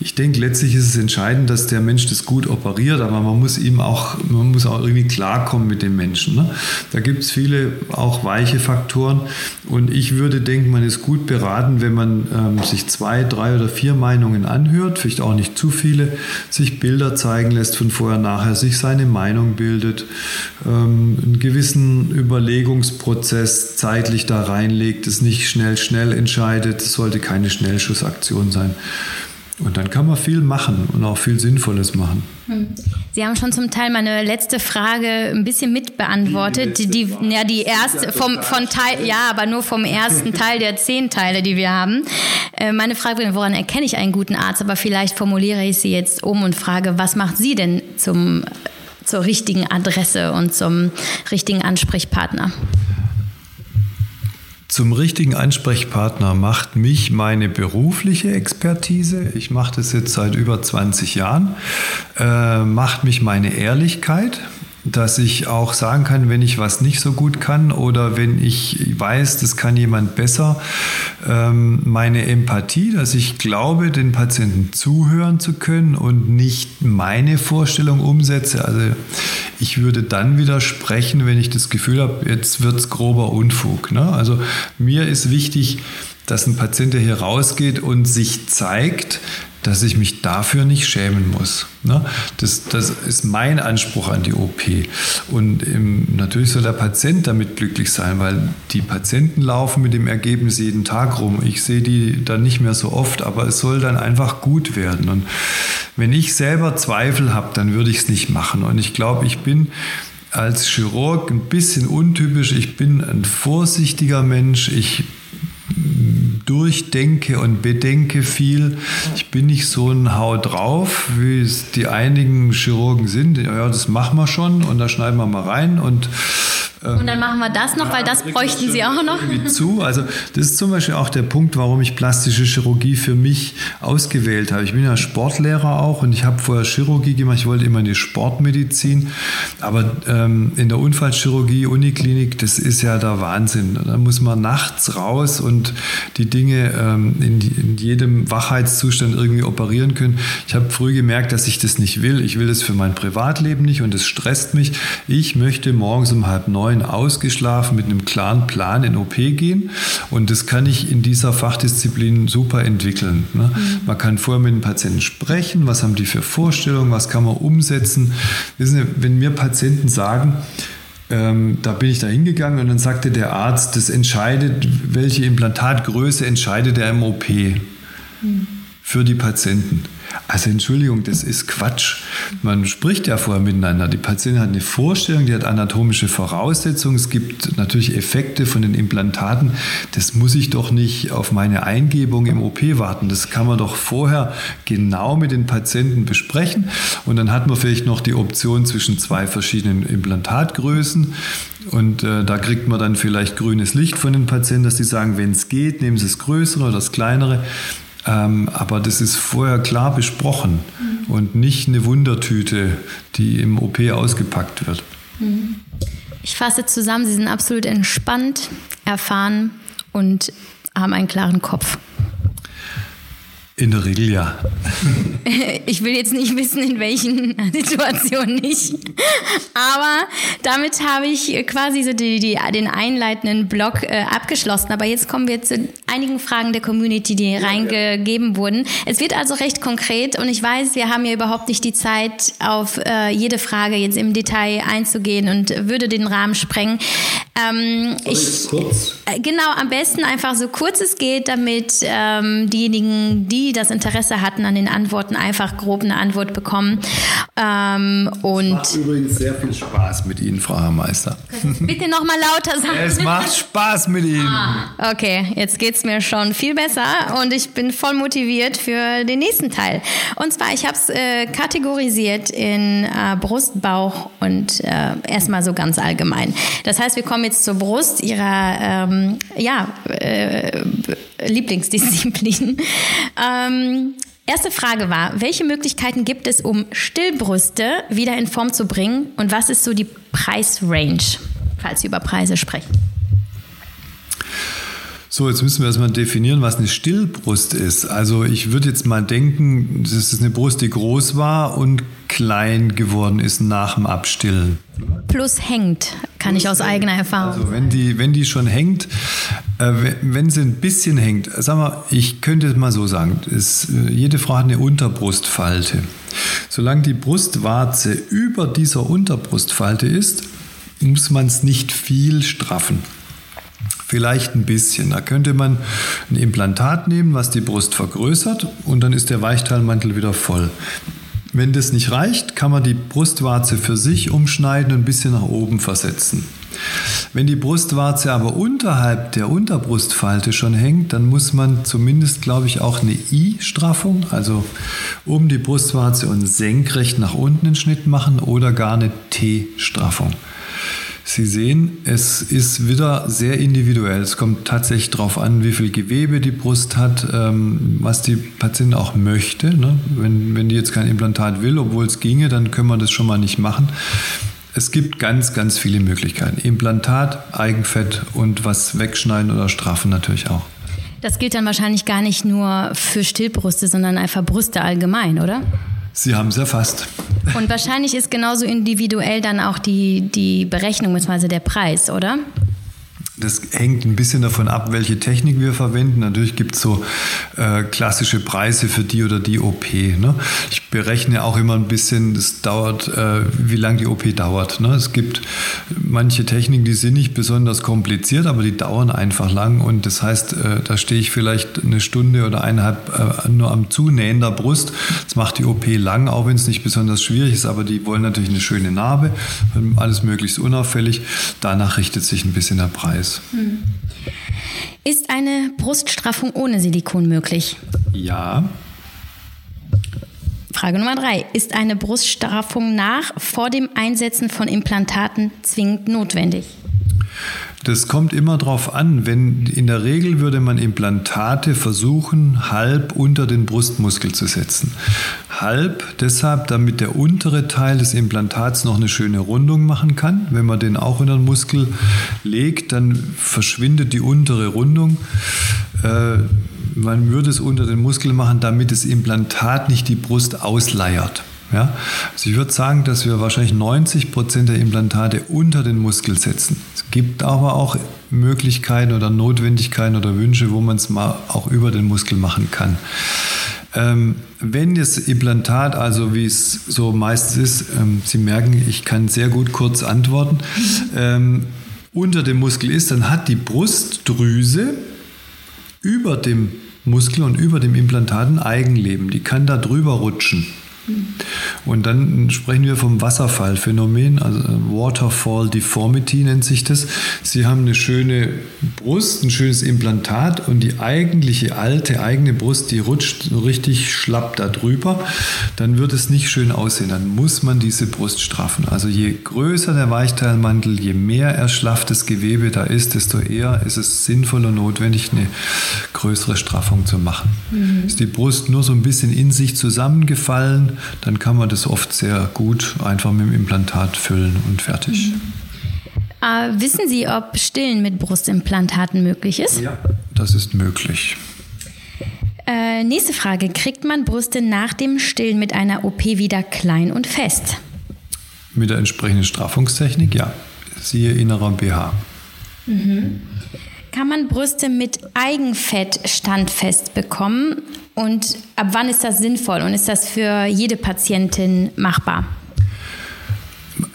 Ich denke, letztlich ist es entscheidend, dass der Mensch das gut operiert, aber man muss ihm auch, man muss auch irgendwie klarkommen mit dem Menschen. Ne? Da gibt es viele auch weiche Faktoren und ich würde denken, man ist gut beraten, wenn man ähm, sich zwei, drei oder vier Meinungen anhört, vielleicht auch nicht zu viele, sich Bilder zeigen lässt von vorher, nachher, sich seine Meinung bildet, ähm, einen gewissen Überlegungsprozess zeitlich da reinlegt, es nicht schnell, schnell entscheidet, es sollte keine Schnellschussaktion sein. Und dann kann man viel machen und auch viel Sinnvolles machen. Hm. Sie haben schon zum Teil meine letzte Frage ein bisschen mitbeantwortet. Die, die, ja, die erste vom, von Teil, ja, aber nur vom ersten Teil der zehn Teile, die wir haben. Äh, meine Frage wäre, woran erkenne ich einen guten Arzt? Aber vielleicht formuliere ich sie jetzt um und frage, was macht Sie denn zum, zur richtigen Adresse und zum richtigen Ansprechpartner? Zum richtigen Ansprechpartner macht mich meine berufliche Expertise, ich mache das jetzt seit über 20 Jahren, äh, macht mich meine Ehrlichkeit, dass ich auch sagen kann, wenn ich was nicht so gut kann oder wenn ich weiß, das kann jemand besser, ähm, meine Empathie, dass ich glaube, den Patienten zuhören zu können und nicht meine Vorstellung umsetze. Also ich würde dann widersprechen, wenn ich das Gefühl habe, jetzt wird es grober Unfug. Ne? Also mir ist wichtig, dass ein Patient, der hier rausgeht und sich zeigt, dass ich mich dafür nicht schämen muss. Ne? Das, das ist mein Anspruch an die OP. Und im, natürlich soll der Patient damit glücklich sein, weil die Patienten laufen mit dem Ergebnis jeden Tag rum. Ich sehe die dann nicht mehr so oft, aber es soll dann einfach gut werden. Und wenn ich selber Zweifel habe, dann würde ich es nicht machen. Und ich glaube, ich bin als Chirurg ein bisschen untypisch. Ich bin ein vorsichtiger Mensch. Ich durchdenke und bedenke viel. Ich bin nicht so ein Hau drauf, wie es die einigen Chirurgen sind. Ja, das machen wir schon und da schneiden wir mal rein und und dann machen wir das noch, weil das bräuchten Sie auch noch. Zu. Also das ist zum Beispiel auch der Punkt, warum ich plastische Chirurgie für mich ausgewählt habe. Ich bin ja Sportlehrer auch und ich habe vorher Chirurgie gemacht. Ich wollte immer in die Sportmedizin, aber ähm, in der Unfallchirurgie, Uniklinik, das ist ja der Wahnsinn. Da muss man nachts raus und die Dinge ähm, in, in jedem Wachheitszustand irgendwie operieren können. Ich habe früh gemerkt, dass ich das nicht will. Ich will das für mein Privatleben nicht und das stresst mich. Ich möchte morgens um halb neun neun ausgeschlafen mit einem klaren Plan in OP gehen. Und das kann ich in dieser Fachdisziplin super entwickeln. Ne? Mhm. Man kann vorher mit den Patienten sprechen, was haben die für Vorstellungen, was kann man umsetzen. Wissen Sie, wenn mir Patienten sagen, ähm, da bin ich da hingegangen und dann sagte der Arzt, das entscheidet, welche Implantatgröße entscheidet er im OP mhm. für die Patienten. Also Entschuldigung, das ist Quatsch. Man spricht ja vorher miteinander. Die Patientin hat eine Vorstellung, die hat anatomische Voraussetzungen. Es gibt natürlich Effekte von den Implantaten. Das muss ich doch nicht auf meine Eingebung im OP warten. Das kann man doch vorher genau mit den Patienten besprechen. Und dann hat man vielleicht noch die Option zwischen zwei verschiedenen Implantatgrößen. Und äh, da kriegt man dann vielleicht grünes Licht von den Patienten, dass sie sagen, wenn es geht, nehmen Sie das größere oder das kleinere. Ähm, aber das ist vorher klar besprochen mhm. und nicht eine Wundertüte, die im OP ausgepackt wird. Mhm. Ich fasse zusammen, Sie sind absolut entspannt, erfahren und haben einen klaren Kopf. In der Regel ja. Ich will jetzt nicht wissen, in welchen Situationen nicht. Aber damit habe ich quasi so die, die, den einleitenden Block äh, abgeschlossen. Aber jetzt kommen wir zu einigen Fragen der Community, die ja, reingegeben ja. wurden. Es wird also recht konkret und ich weiß, wir haben ja überhaupt nicht die Zeit, auf äh, jede Frage jetzt im Detail einzugehen und würde den Rahmen sprengen. Ähm, ich, kurz? Äh, genau, am besten einfach so kurz es geht, damit ähm, diejenigen, die das Interesse hatten an den Antworten, einfach grob eine Antwort bekommen. Ähm, und macht übrigens sehr viel Spaß mit Ihnen, Frau Herrmeister. Bitte noch mal lauter sagen. Es macht Spaß mit Ihnen. Ah, okay, jetzt geht es mir schon viel besser und ich bin voll motiviert für den nächsten Teil. Und zwar, ich habe es äh, kategorisiert in äh, Brust, Bauch und äh, erstmal so ganz allgemein. Das heißt, wir kommen jetzt zur Brust, ihrer ähm, ja, äh, Lieblingsdisziplin. ähm, Erste Frage war, welche Möglichkeiten gibt es, um Stillbrüste wieder in Form zu bringen und was ist so die Preisrange, falls Sie über Preise sprechen? So, jetzt müssen wir erstmal definieren, was eine Stillbrust ist. Also ich würde jetzt mal denken, das ist eine Brust, die groß war und klein geworden ist nach dem Abstillen. Plus hängt, kann Plus ich aus eigener Erfahrung. Also wenn die, wenn die schon hängt, wenn sie ein bisschen hängt, sag mal, ich könnte es mal so sagen, ist, äh, jede Frau hat eine Unterbrustfalte. Solange die Brustwarze über dieser Unterbrustfalte ist, muss man es nicht viel straffen. Vielleicht ein bisschen. Da könnte man ein Implantat nehmen, was die Brust vergrößert und dann ist der Weichteilmantel wieder voll. Wenn das nicht reicht, kann man die Brustwarze für sich umschneiden und ein bisschen nach oben versetzen. Wenn die Brustwarze aber unterhalb der Unterbrustfalte schon hängt, dann muss man zumindest, glaube ich, auch eine I-Straffung, also um die Brustwarze und senkrecht nach unten einen Schnitt machen oder gar eine T-Straffung. Sie sehen, es ist wieder sehr individuell. Es kommt tatsächlich darauf an, wie viel Gewebe die Brust hat, ähm, was die Patientin auch möchte. Ne? Wenn, wenn die jetzt kein Implantat will, obwohl es ginge, dann können wir das schon mal nicht machen. Es gibt ganz, ganz viele Möglichkeiten. Implantat, Eigenfett und was wegschneiden oder straffen natürlich auch. Das gilt dann wahrscheinlich gar nicht nur für Stillbrüste, sondern einfach Brüste allgemein, oder? Sie haben es erfasst. Und wahrscheinlich ist genauso individuell dann auch die, die Berechnung bzw. der Preis, oder? Das hängt ein bisschen davon ab, welche Technik wir verwenden. Natürlich gibt es so äh, klassische Preise für die oder die OP. Ne? Ich berechne auch immer ein bisschen, das dauert, äh, wie lange die OP dauert. Ne? Es gibt manche Techniken, die sind nicht besonders kompliziert, aber die dauern einfach lang. Und das heißt, äh, da stehe ich vielleicht eine Stunde oder eineinhalb äh, nur am Zunähen der Brust. Das macht die OP lang, auch wenn es nicht besonders schwierig ist. Aber die wollen natürlich eine schöne Narbe, alles möglichst unauffällig. Danach richtet sich ein bisschen der Preis ist. Hm. Ist eine Bruststraffung ohne Silikon möglich? Ja. Frage Nummer drei. Ist eine Bruststraffung nach vor dem Einsetzen von Implantaten zwingend notwendig? Das kommt immer darauf an. Wenn in der Regel würde man Implantate versuchen, halb unter den Brustmuskel zu setzen. Halb deshalb, damit der untere Teil des Implantats noch eine schöne Rundung machen kann. Wenn man den auch unter den Muskel legt, dann verschwindet die untere Rundung. Äh, man würde es unter den Muskel machen, damit das Implantat nicht die Brust ausleiert. Ja? Also ich würde sagen, dass wir wahrscheinlich 90 Prozent der Implantate unter den Muskel setzen. Es gibt aber auch Möglichkeiten oder Notwendigkeiten oder Wünsche, wo man es mal auch über den Muskel machen kann. Ähm, wenn das Implantat, also wie es so meistens ist, ähm, Sie merken, ich kann sehr gut kurz antworten, ähm, unter dem Muskel ist, dann hat die Brustdrüse über dem Muskel und über dem Implantat ein Eigenleben. Die kann da drüber rutschen. Und dann sprechen wir vom Wasserfallphänomen, also Waterfall Deformity nennt sich das. Sie haben eine schöne Brust, ein schönes Implantat und die eigentliche alte eigene Brust, die rutscht richtig schlapp da drüber. Dann wird es nicht schön aussehen. Dann muss man diese Brust straffen. Also je größer der Weichteilmantel, je mehr erschlafftes Gewebe da ist, desto eher ist es sinnvoll und notwendig, eine größere Straffung zu machen. Mhm. Ist die Brust nur so ein bisschen in sich zusammengefallen, dann kann man das oft sehr gut einfach mit dem Implantat füllen und fertig. Mhm. Äh, wissen Sie, ob Stillen mit Brustimplantaten möglich ist? Ja, das ist möglich. Äh, nächste Frage. Kriegt man Brüste nach dem Stillen mit einer OP wieder klein und fest? mit der entsprechenden Straffungstechnik, ja, siehe innerer BH. Mhm. Kann man Brüste mit Eigenfett standfest bekommen? Und ab wann ist das sinnvoll und ist das für jede Patientin machbar?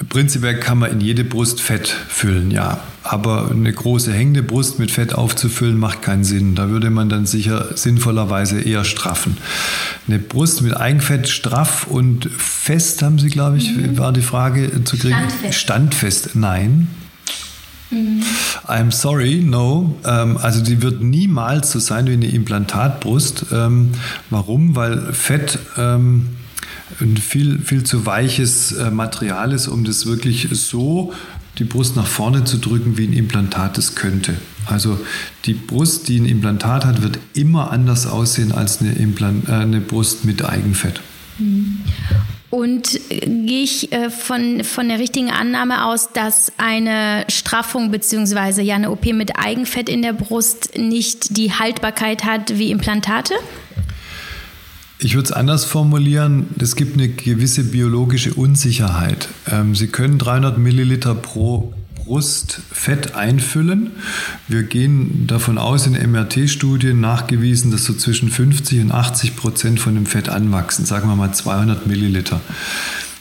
Prinzipiell kann man in jede Brust Fett füllen, ja. Aber eine große hängende Brust mit Fett aufzufüllen macht keinen Sinn. Da würde man dann sicher sinnvollerweise eher straffen. Eine Brust mit Eigenfett straff und fest, haben Sie, glaube ich, mhm. war die Frage zu kriegen. Standfest. Standfest, nein. Mhm. I'm sorry, no. Ähm, also die wird niemals so sein wie eine Implantatbrust. Ähm, warum? Weil Fett ähm, ein viel, viel zu weiches äh, Material ist, um das wirklich so die Brust nach vorne zu drücken, wie ein Implantat es könnte. Also die Brust, die ein Implantat hat, wird immer anders aussehen als eine, Implant, äh, eine Brust mit Eigenfett. Mhm. Und äh, gehe ich äh, von, von der richtigen Annahme aus, dass eine Straffung bzw. ja eine OP mit Eigenfett in der Brust nicht die Haltbarkeit hat wie Implantate? Ich würde es anders formulieren. Es gibt eine gewisse biologische Unsicherheit. Ähm, Sie können 300 Milliliter pro Brust Fett einfüllen. Wir gehen davon aus, in MRT-Studien nachgewiesen, dass so zwischen 50 und 80 Prozent von dem Fett anwachsen. Sagen wir mal 200 Milliliter.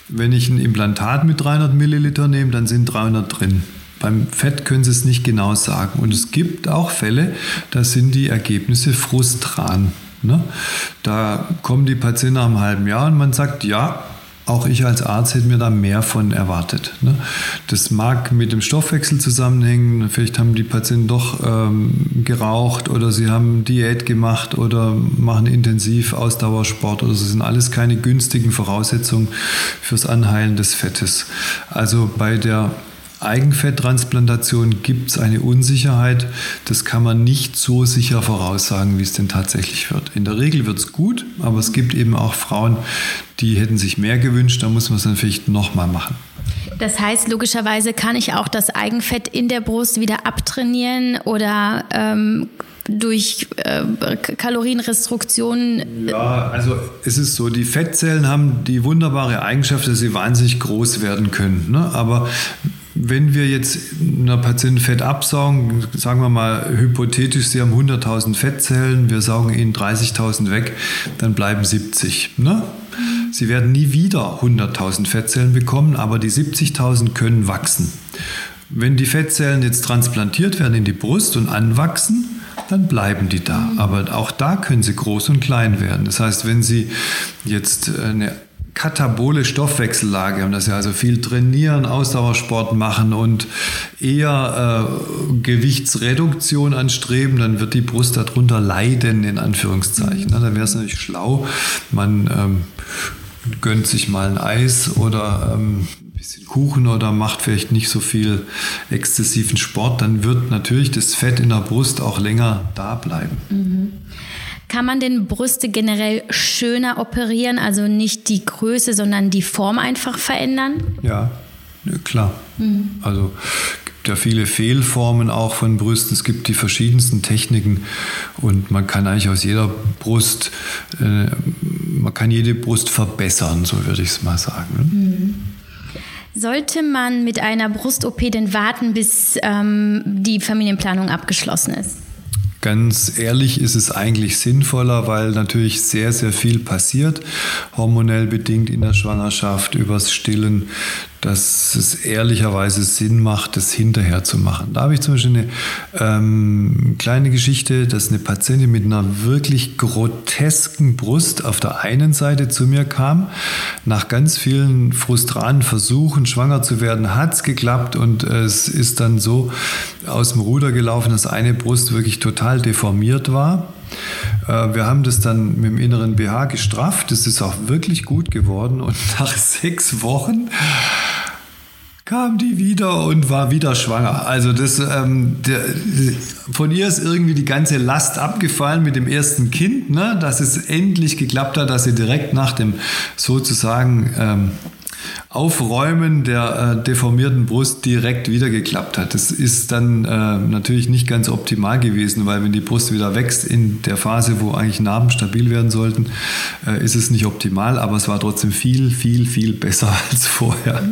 Wenn ich ein Implantat mit 300 Milliliter nehme, dann sind 300 drin. Beim Fett können Sie es nicht genau sagen. Und es gibt auch Fälle, da sind die Ergebnisse frustran. Ne? Da kommen die Patienten nach einem halben Jahr und man sagt, ja, auch ich als Arzt hätte mir da mehr von erwartet. Ne? Das mag mit dem Stoffwechsel zusammenhängen. Vielleicht haben die Patienten doch ähm, geraucht oder sie haben Diät gemacht oder machen intensiv Ausdauersport oder so. Das sind alles keine günstigen Voraussetzungen fürs Anheilen des Fettes. Also bei der Eigenfetttransplantation gibt es eine Unsicherheit. Das kann man nicht so sicher voraussagen, wie es denn tatsächlich wird. In der Regel wird es gut, aber es gibt eben auch Frauen, die hätten sich mehr gewünscht. Da muss man es dann vielleicht nochmal machen. Das heißt, logischerweise kann ich auch das Eigenfett in der Brust wieder abtrainieren oder ähm, durch äh, Kalorienrestriktionen? Ja, also es ist so, die Fettzellen haben die wunderbare Eigenschaft, dass sie wahnsinnig groß werden können. Ne? Aber wenn wir jetzt einer Patienten Fett absaugen, sagen wir mal hypothetisch, Sie haben 100.000 Fettzellen, wir saugen Ihnen 30.000 weg, dann bleiben 70. Ne? Sie werden nie wieder 100.000 Fettzellen bekommen, aber die 70.000 können wachsen. Wenn die Fettzellen jetzt transplantiert werden in die Brust und anwachsen, dann bleiben die da. Aber auch da können sie groß und klein werden. Das heißt, wenn Sie jetzt eine katabole Stoffwechsellage haben, dass sie also viel trainieren, Ausdauersport machen und eher äh, Gewichtsreduktion anstreben, dann wird die Brust darunter leiden, in Anführungszeichen. Mhm. Dann wäre es natürlich schlau, man ähm, gönnt sich mal ein Eis oder ähm, ein bisschen Kuchen oder macht vielleicht nicht so viel exzessiven Sport, dann wird natürlich das Fett in der Brust auch länger da bleiben. Mhm. Kann man denn Brüste generell schöner operieren, also nicht die Größe, sondern die Form einfach verändern? Ja, klar. Mhm. Also gibt ja viele Fehlformen auch von Brüsten. Es gibt die verschiedensten Techniken und man kann eigentlich aus jeder Brust, äh, man kann jede Brust verbessern, so würde ich es mal sagen. Ne? Mhm. Sollte man mit einer Brust-OP denn warten, bis ähm, die Familienplanung abgeschlossen ist? Ganz ehrlich ist es eigentlich sinnvoller, weil natürlich sehr, sehr viel passiert, hormonell bedingt in der Schwangerschaft, übers Stillen dass es ehrlicherweise Sinn macht, das hinterher zu machen. Da habe ich zum Beispiel eine ähm, kleine Geschichte, dass eine Patientin mit einer wirklich grotesken Brust auf der einen Seite zu mir kam. Nach ganz vielen frustranen Versuchen, schwanger zu werden, hat es geklappt und es ist dann so aus dem Ruder gelaufen, dass eine Brust wirklich total deformiert war. Äh, wir haben das dann mit dem inneren BH gestrafft. Das ist auch wirklich gut geworden. Und nach sechs Wochen kam die wieder und war wieder schwanger. Also das, ähm, der, von ihr ist irgendwie die ganze Last abgefallen mit dem ersten Kind, ne? dass es endlich geklappt hat, dass sie direkt nach dem sozusagen ähm, Aufräumen der äh, deformierten Brust direkt wieder geklappt hat. Das ist dann äh, natürlich nicht ganz optimal gewesen, weil wenn die Brust wieder wächst in der Phase, wo eigentlich Narben stabil werden sollten, äh, ist es nicht optimal, aber es war trotzdem viel, viel, viel besser als vorher.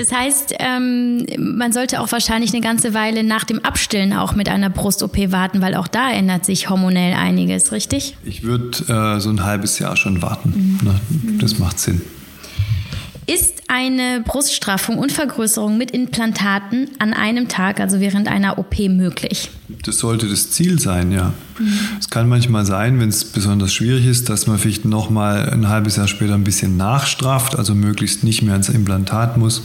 Das heißt, ähm, man sollte auch wahrscheinlich eine ganze Weile nach dem Abstillen auch mit einer Brust-OP warten, weil auch da ändert sich hormonell einiges, richtig? Ich würde äh, so ein halbes Jahr schon warten. Mhm. Ne? Das macht Sinn. Ist eine Bruststraffung und Vergrößerung mit Implantaten an einem Tag, also während einer OP, möglich? Das sollte das Ziel sein, ja. Mhm. Es kann manchmal sein, wenn es besonders schwierig ist, dass man vielleicht noch mal ein halbes Jahr später ein bisschen nachstrafft, also möglichst nicht mehr ans Implantat muss.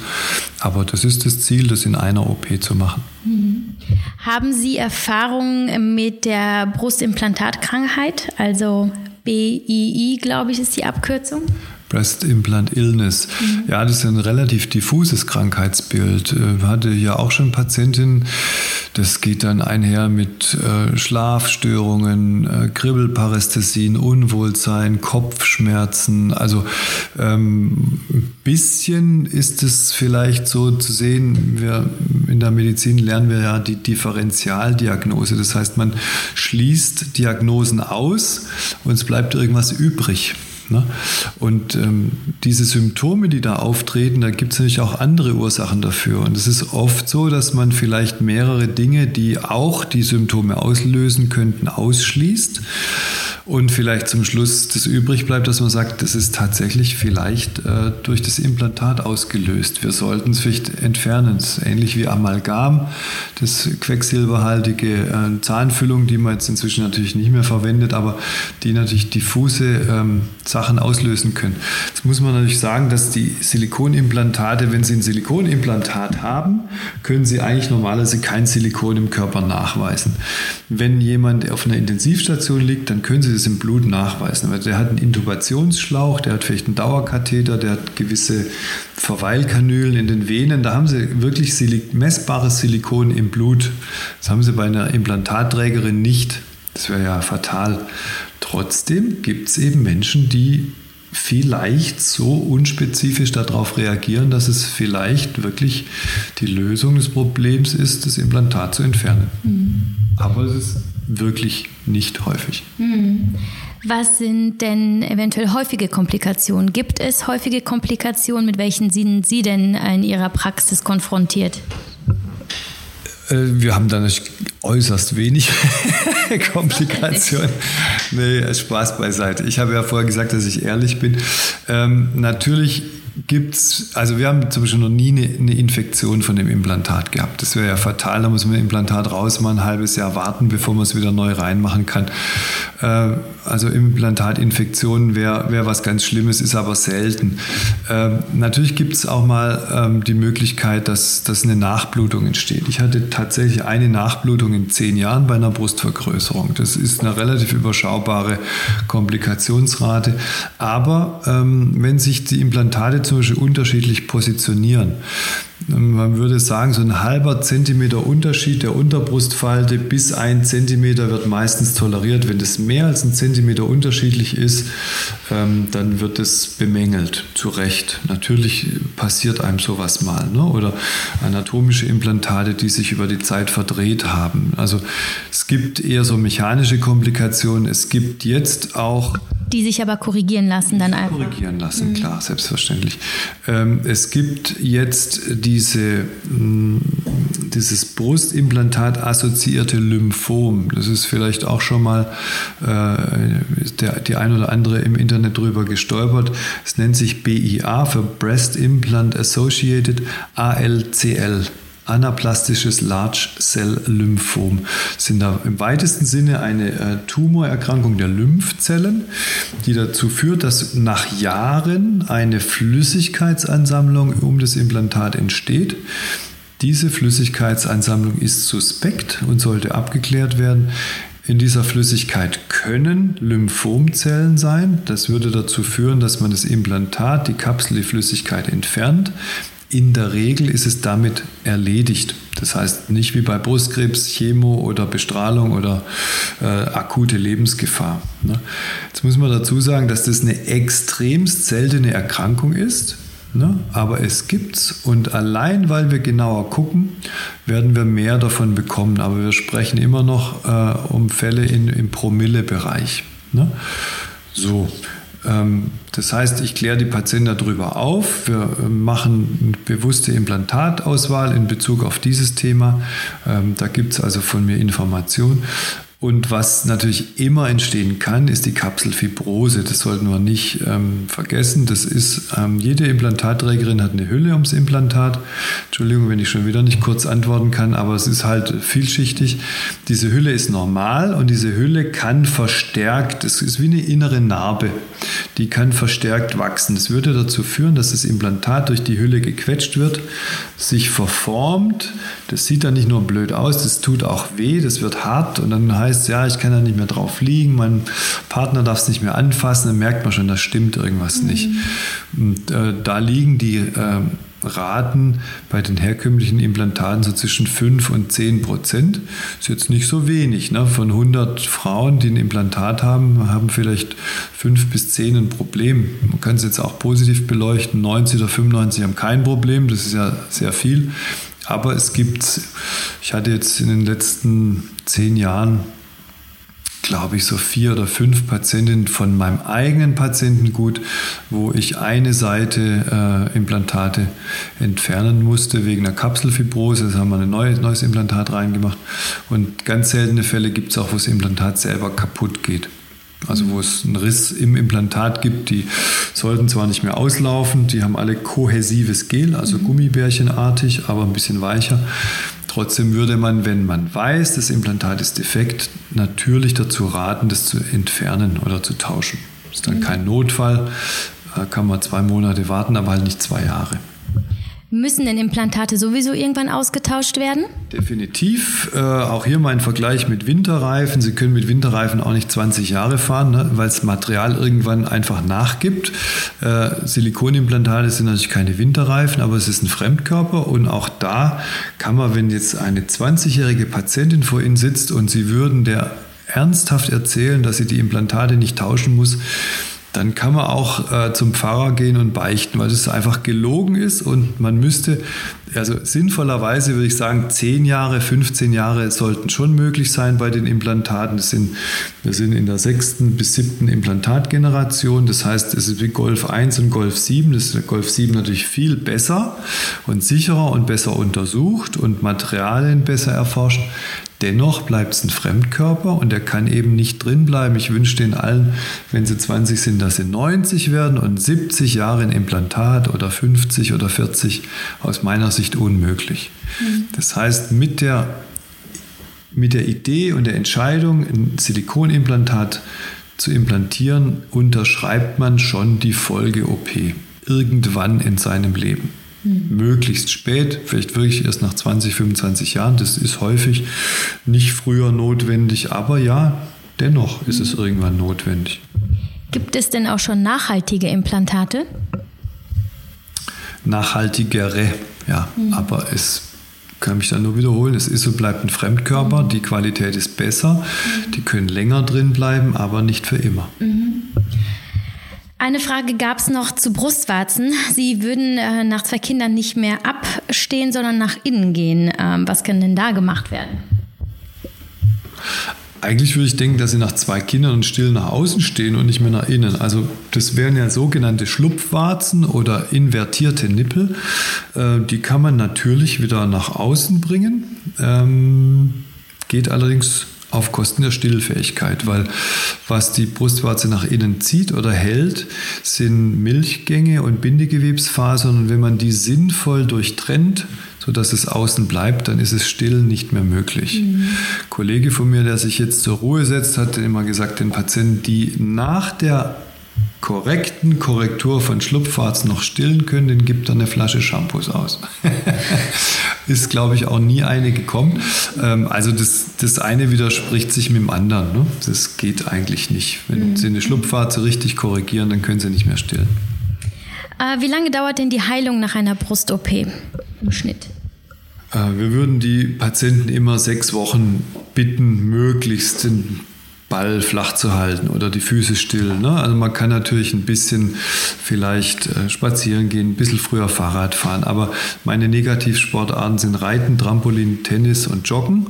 Aber das ist das Ziel, das in einer OP zu machen. Mhm. Haben Sie Erfahrungen mit der Brustimplantatkrankheit, also BII, glaube ich, ist die Abkürzung? Breast Implant Illness. Mhm. Ja, das ist ein relativ diffuses Krankheitsbild. Ich äh, hatte ja auch schon Patientinnen, das geht dann einher mit äh, Schlafstörungen, äh, Kribbelparästhesien, Unwohlsein, Kopfschmerzen. Also ähm, ein bisschen ist es vielleicht so zu sehen, wir in der Medizin lernen wir ja die Differentialdiagnose. Das heißt, man schließt Diagnosen aus und es bleibt irgendwas übrig. Ne? Und ähm, diese Symptome, die da auftreten, da gibt es natürlich auch andere Ursachen dafür. Und es ist oft so, dass man vielleicht mehrere Dinge, die auch die Symptome auslösen könnten, ausschließt und vielleicht zum Schluss das übrig bleibt, dass man sagt, das ist tatsächlich vielleicht äh, durch das Implantat ausgelöst. Wir sollten es vielleicht entfernen. Das ist ähnlich wie Amalgam, das quecksilberhaltige äh, Zahnfüllung, die man jetzt inzwischen natürlich nicht mehr verwendet, aber die natürlich diffuse ähm, Sachen auslösen können. Jetzt muss man natürlich sagen, dass die Silikonimplantate, wenn sie ein Silikonimplantat haben, können sie eigentlich normalerweise kein Silikon im Körper nachweisen. Wenn jemand auf einer Intensivstation liegt, dann können sie das im Blut nachweisen. Aber der hat einen Intubationsschlauch, der hat vielleicht einen Dauerkatheter, der hat gewisse Verweilkanülen in den Venen. Da haben sie wirklich messbares Silikon im Blut. Das haben sie bei einer Implantatträgerin nicht. Das wäre ja fatal. Trotzdem gibt es eben Menschen, die vielleicht so unspezifisch darauf reagieren, dass es vielleicht wirklich die Lösung des Problems ist, das Implantat zu entfernen. Mhm. Aber es ist wirklich nicht häufig. Hm. Was sind denn eventuell häufige Komplikationen? Gibt es häufige Komplikationen? Mit welchen sind Sie denn in Ihrer Praxis konfrontiert? Äh, wir haben da natürlich äußerst wenig Komplikationen. Nee, Spaß beiseite. Ich habe ja vorher gesagt, dass ich ehrlich bin. Ähm, natürlich gibt es, also wir haben zum Beispiel noch nie eine, eine, Infektion von dem Implantat gehabt. Das wäre ja fatal, da muss man das Implantat raus mal ein halbes Jahr warten, bevor man es wieder neu reinmachen kann. Äh, also Implantatinfektionen wäre wär was ganz Schlimmes, ist aber selten. Äh, natürlich gibt es auch mal ähm, die Möglichkeit, dass, dass eine Nachblutung entsteht. Ich hatte tatsächlich eine Nachblutung in zehn Jahren bei einer Brustvergrößerung. Das ist eine relativ überschaubare Komplikationsrate. Aber ähm, wenn sich die Implantate zum Beispiel unterschiedlich positionieren. Man würde sagen, so ein halber Zentimeter Unterschied der Unterbrustfalte bis ein Zentimeter wird meistens toleriert. Wenn das mehr als ein Zentimeter unterschiedlich ist, ähm, dann wird es bemängelt, zu Recht. Natürlich passiert einem sowas mal. Ne? Oder anatomische Implantate, die sich über die Zeit verdreht haben. Also es gibt eher so mechanische Komplikationen. Es gibt jetzt auch die sich aber korrigieren lassen dann einfach. Korrigieren lassen, mhm. klar, selbstverständlich. Ähm, es gibt jetzt diese, mh, mm, dieses Brustimplantat assoziierte Lymphom. Das ist vielleicht auch schon mal äh, der, die ein oder andere im Internet drüber gestolpert. Es nennt sich BIA für Breast Implant Associated ALCL anaplastisches Large Cell Lymphom sind da im weitesten Sinne eine äh, Tumorerkrankung der Lymphzellen, die dazu führt, dass nach Jahren eine Flüssigkeitsansammlung um das Implantat entsteht. Diese Flüssigkeitsansammlung ist suspekt und sollte abgeklärt werden. In dieser Flüssigkeit können Lymphomzellen sein. Das würde dazu führen, dass man das Implantat, die Kapsel, die Flüssigkeit entfernt. In der Regel ist es damit erledigt. Das heißt nicht wie bei Brustkrebs, Chemo oder Bestrahlung oder äh, akute Lebensgefahr. Ne? Jetzt muss man dazu sagen, dass das eine extremst seltene Erkrankung ist. Ne? Aber es gibt's und allein weil wir genauer gucken, werden wir mehr davon bekommen. Aber wir sprechen immer noch äh, um Fälle in, im Promille-Bereich. Ne? So, das heißt, ich kläre die Patienten darüber auf. Wir äh, machen eine bewusste Implantatauswahl in Bezug auf dieses Thema. Ähm, da gibt es also von mir Informationen. Und was natürlich immer entstehen kann, ist die Kapselfibrose. Das sollten wir nicht ähm, vergessen. Das ist, ähm, jede Implantatträgerin hat eine Hülle ums Implantat. Entschuldigung, wenn ich schon wieder nicht kurz antworten kann, aber es ist halt vielschichtig. Diese Hülle ist normal und diese Hülle kann verstärkt, es ist wie eine innere Narbe, die kann verstärkt wachsen. Das würde dazu führen, dass das Implantat durch die Hülle gequetscht wird, sich verformt. Das sieht dann nicht nur blöd aus, das tut auch weh, das wird hart und dann heißt heißt, ja, ich kann da nicht mehr drauf liegen, mein Partner darf es nicht mehr anfassen, dann merkt man schon, da stimmt irgendwas mhm. nicht. Und äh, da liegen die äh, Raten bei den herkömmlichen Implantaten so zwischen 5 und 10 Prozent. Ist jetzt nicht so wenig. Ne? Von 100 Frauen, die ein Implantat haben, haben vielleicht 5 bis 10 ein Problem. Man kann es jetzt auch positiv beleuchten. 90 oder 95 haben kein Problem. Das ist ja sehr viel. Aber es gibt, ich hatte jetzt in den letzten zehn Jahren glaube ich, so vier oder fünf Patientinnen von meinem eigenen Patientengut, wo ich eine Seite äh, Implantate entfernen musste wegen einer Kapselfibrose. Das haben wir ein neues, neues Implantat reingemacht. Und ganz seltene Fälle gibt es auch, wo das Implantat selber kaputt geht. Also wo es einen Riss im Implantat gibt, die sollten zwar nicht mehr auslaufen, die haben alle kohäsives Gel, also Gummibärchenartig, aber ein bisschen weicher. Trotzdem würde man, wenn man weiß, das Implantat ist defekt, natürlich dazu raten, das zu entfernen oder zu tauschen. Das ist dann kein Notfall, da kann man zwei Monate warten, aber halt nicht zwei Jahre. Müssen denn Implantate sowieso irgendwann ausgetauscht werden? Definitiv. Äh, auch hier mein Vergleich mit Winterreifen. Sie können mit Winterreifen auch nicht 20 Jahre fahren, ne, weil das Material irgendwann einfach nachgibt. Äh, Silikonimplantate sind natürlich keine Winterreifen, aber es ist ein Fremdkörper. Und auch da kann man, wenn jetzt eine 20-jährige Patientin vor Ihnen sitzt und Sie würden der ernsthaft erzählen, dass sie die Implantate nicht tauschen muss, dann kann man auch äh, zum Pfarrer gehen und beichten, weil das einfach gelogen ist und man müsste, also sinnvollerweise würde ich sagen, 10 Jahre, 15 Jahre sollten schon möglich sein bei den Implantaten. Das sind, wir sind in der sechsten bis siebten Implantatgeneration, das heißt, es ist wie Golf 1 und Golf 7, das ist Golf 7 natürlich viel besser und sicherer und besser untersucht und Materialien besser erforscht. Dennoch bleibt es ein Fremdkörper und er kann eben nicht drin bleiben. Ich wünsche den allen, wenn sie 20 sind, dass sie 90 werden und 70 Jahre ein Implantat oder 50 oder 40 aus meiner Sicht unmöglich. Mhm. Das heißt, mit der, mit der Idee und der Entscheidung, ein Silikonimplantat zu implantieren, unterschreibt man schon die Folge-OP irgendwann in seinem Leben. Mhm. Möglichst spät, vielleicht wirklich erst nach 20, 25 Jahren. Das ist häufig nicht früher notwendig, aber ja, dennoch ist es irgendwann notwendig. Gibt es denn auch schon nachhaltige Implantate? Nachhaltigere, ja, mhm. aber es kann mich dann nur wiederholen, es ist und bleibt ein Fremdkörper, die Qualität ist besser, die können länger drin bleiben, aber nicht für immer. Eine Frage gab es noch zu Brustwarzen. Sie würden äh, nach zwei Kindern nicht mehr abstehen, sondern nach innen gehen. Ähm, was kann denn da gemacht werden? Eigentlich würde ich denken, dass sie nach zwei Kindern und still nach außen stehen und nicht mehr nach innen. Also das wären ja sogenannte Schlupfwarzen oder invertierte Nippel. Äh, die kann man natürlich wieder nach außen bringen. Ähm, geht allerdings auf Kosten der Stillfähigkeit, weil was die Brustwarze nach innen zieht oder hält, sind Milchgänge und Bindegewebsfasern und wenn man die sinnvoll durchtrennt, sodass es außen bleibt, dann ist es still nicht mehr möglich. Mhm. Ein Kollege von mir, der sich jetzt zur Ruhe setzt, hat immer gesagt, den Patienten, die nach der korrekten Korrektur von Schlupfwarzen noch stillen können, den gibt er eine Flasche Shampoos aus. ist, glaube ich, auch nie eine gekommen. Ähm, also das, das eine widerspricht sich mit dem anderen. Ne? Das geht eigentlich nicht. Wenn mhm. Sie eine Schlupfwarze richtig korrigieren, dann können Sie nicht mehr stillen. Äh, wie lange dauert denn die Heilung nach einer Brust-OP im Schnitt? Äh, wir würden die Patienten immer sechs Wochen bitten, möglichst den Ball flach zu halten oder die Füße still. Ne? Also man kann natürlich ein bisschen vielleicht äh, spazieren gehen, ein bisschen früher Fahrrad fahren, aber meine Negativsportarten sind Reiten, Trampolin, Tennis und Joggen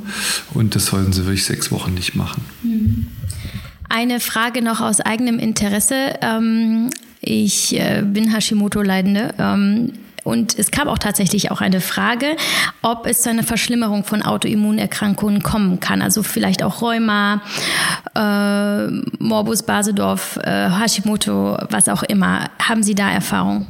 und das sollten sie wirklich sechs Wochen nicht machen. Mhm. Eine Frage noch aus eigenem Interesse. Ähm, ich äh, bin Hashimoto-Leidende. Ähm, und es kam auch tatsächlich auch eine Frage, ob es zu einer Verschlimmerung von Autoimmunerkrankungen kommen kann. Also vielleicht auch Rheuma, äh, Morbus Basedorf, äh, Hashimoto, was auch immer. Haben Sie da Erfahrung?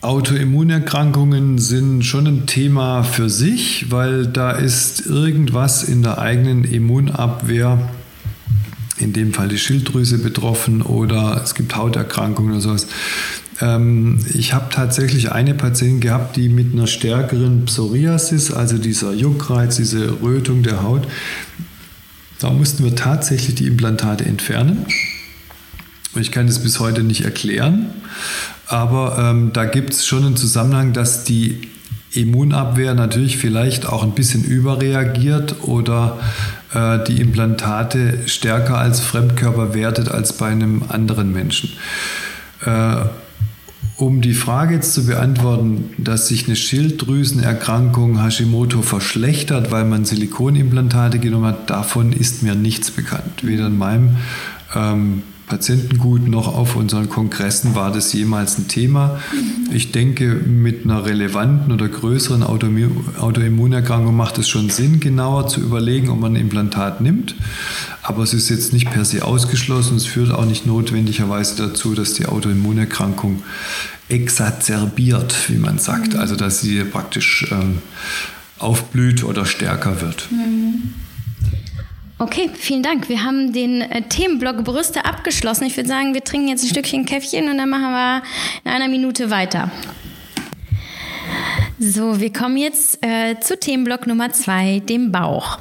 Autoimmunerkrankungen sind schon ein Thema für sich, weil da ist irgendwas in der eigenen Immunabwehr, in dem Fall die Schilddrüse betroffen oder es gibt Hauterkrankungen oder sowas. Ähm, ich habe tatsächlich eine Patientin gehabt, die mit einer stärkeren Psoriasis, also dieser Juckreiz, diese Rötung der Haut, da mussten wir tatsächlich die Implantate entfernen. Ich kann das bis heute nicht erklären, aber ähm, da gibt es schon einen Zusammenhang, dass die Immunabwehr natürlich vielleicht auch ein bisschen überreagiert oder äh, die Implantate stärker als Fremdkörper wertet als bei einem anderen Menschen. Äh, um die Frage jetzt zu beantworten, dass sich eine Schilddrüsenerkrankung Hashimoto verschlechtert, weil man Silikonimplantate genommen hat, davon ist mir nichts bekannt. Weder in meinem ähm, Patientengut noch auf unseren Kongressen war das jemals ein Thema. Ich denke, mit einer relevanten oder größeren Autoimmunerkrankung macht es schon Sinn, genauer zu überlegen, ob man ein Implantat nimmt. Aber es ist jetzt nicht per se ausgeschlossen. Es führt auch nicht notwendigerweise dazu, dass die Autoimmunerkrankung exacerbiert, wie man sagt. Also dass sie praktisch ähm, aufblüht oder stärker wird. Mhm. Okay, vielen Dank. Wir haben den äh, Themenblock Brüste abgeschlossen. Ich würde sagen, wir trinken jetzt ein Stückchen Käffchen und dann machen wir in einer Minute weiter. So, wir kommen jetzt äh, zu Themenblock Nummer zwei, dem Bauch.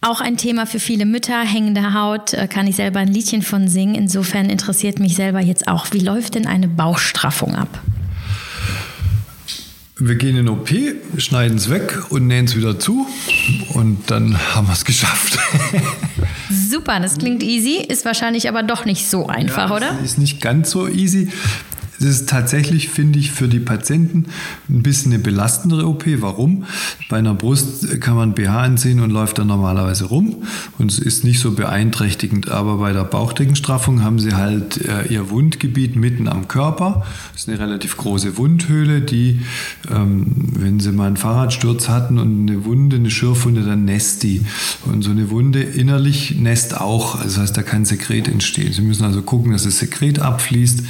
Auch ein Thema für viele Mütter, hängende Haut, äh, kann ich selber ein Liedchen von singen. Insofern interessiert mich selber jetzt auch, wie läuft denn eine Bauchstraffung ab? Wir gehen in OP, schneiden es weg und nähen es wieder zu und dann haben wir es geschafft. Super, das klingt easy, ist wahrscheinlich aber doch nicht so einfach, ja, oder? Ist nicht ganz so easy. Das ist tatsächlich, finde ich, für die Patienten ein bisschen eine belastendere OP. Warum? Bei einer Brust kann man BH anziehen und läuft dann normalerweise rum und es ist nicht so beeinträchtigend. Aber bei der Bauchdeckenstraffung haben sie halt äh, ihr Wundgebiet mitten am Körper. Das ist eine relativ große Wundhöhle, die, ähm, wenn sie mal einen Fahrradsturz hatten und eine Wunde, eine Schürfwunde, dann nässt die. Und so eine Wunde innerlich nässt auch. Das heißt, da kann Sekret entstehen. Sie müssen also gucken, dass das Sekret abfließt,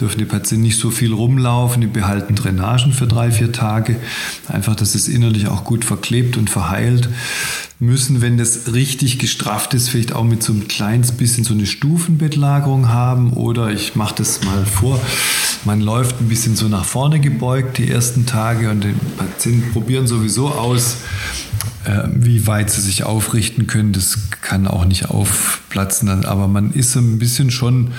dürfen die Patienten sie nicht so viel rumlaufen, die behalten Drainagen für drei, vier Tage. Einfach, dass es innerlich auch gut verklebt und verheilt. Müssen, wenn das richtig gestrafft ist, vielleicht auch mit so einem kleines bisschen so eine Stufenbettlagerung haben. Oder ich mache das mal vor, man läuft ein bisschen so nach vorne gebeugt die ersten Tage und die Patienten probieren sowieso aus, äh, wie weit sie sich aufrichten können. Das kann auch nicht aufplatzen, aber man ist ein bisschen schon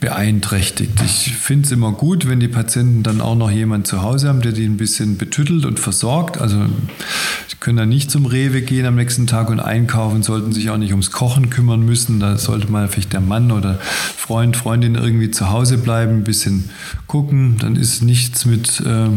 beeinträchtigt. Ich finde es immer gut, wenn die Patienten dann auch noch jemanden zu Hause haben, der die ein bisschen betüttelt und versorgt. Also sie können dann nicht zum Rewe gehen am nächsten Tag und einkaufen, sollten sich auch nicht ums Kochen kümmern müssen. Da sollte mal vielleicht der Mann oder Freund, Freundin irgendwie zu Hause bleiben, ein bisschen gucken. Dann ist nichts mit... Äh,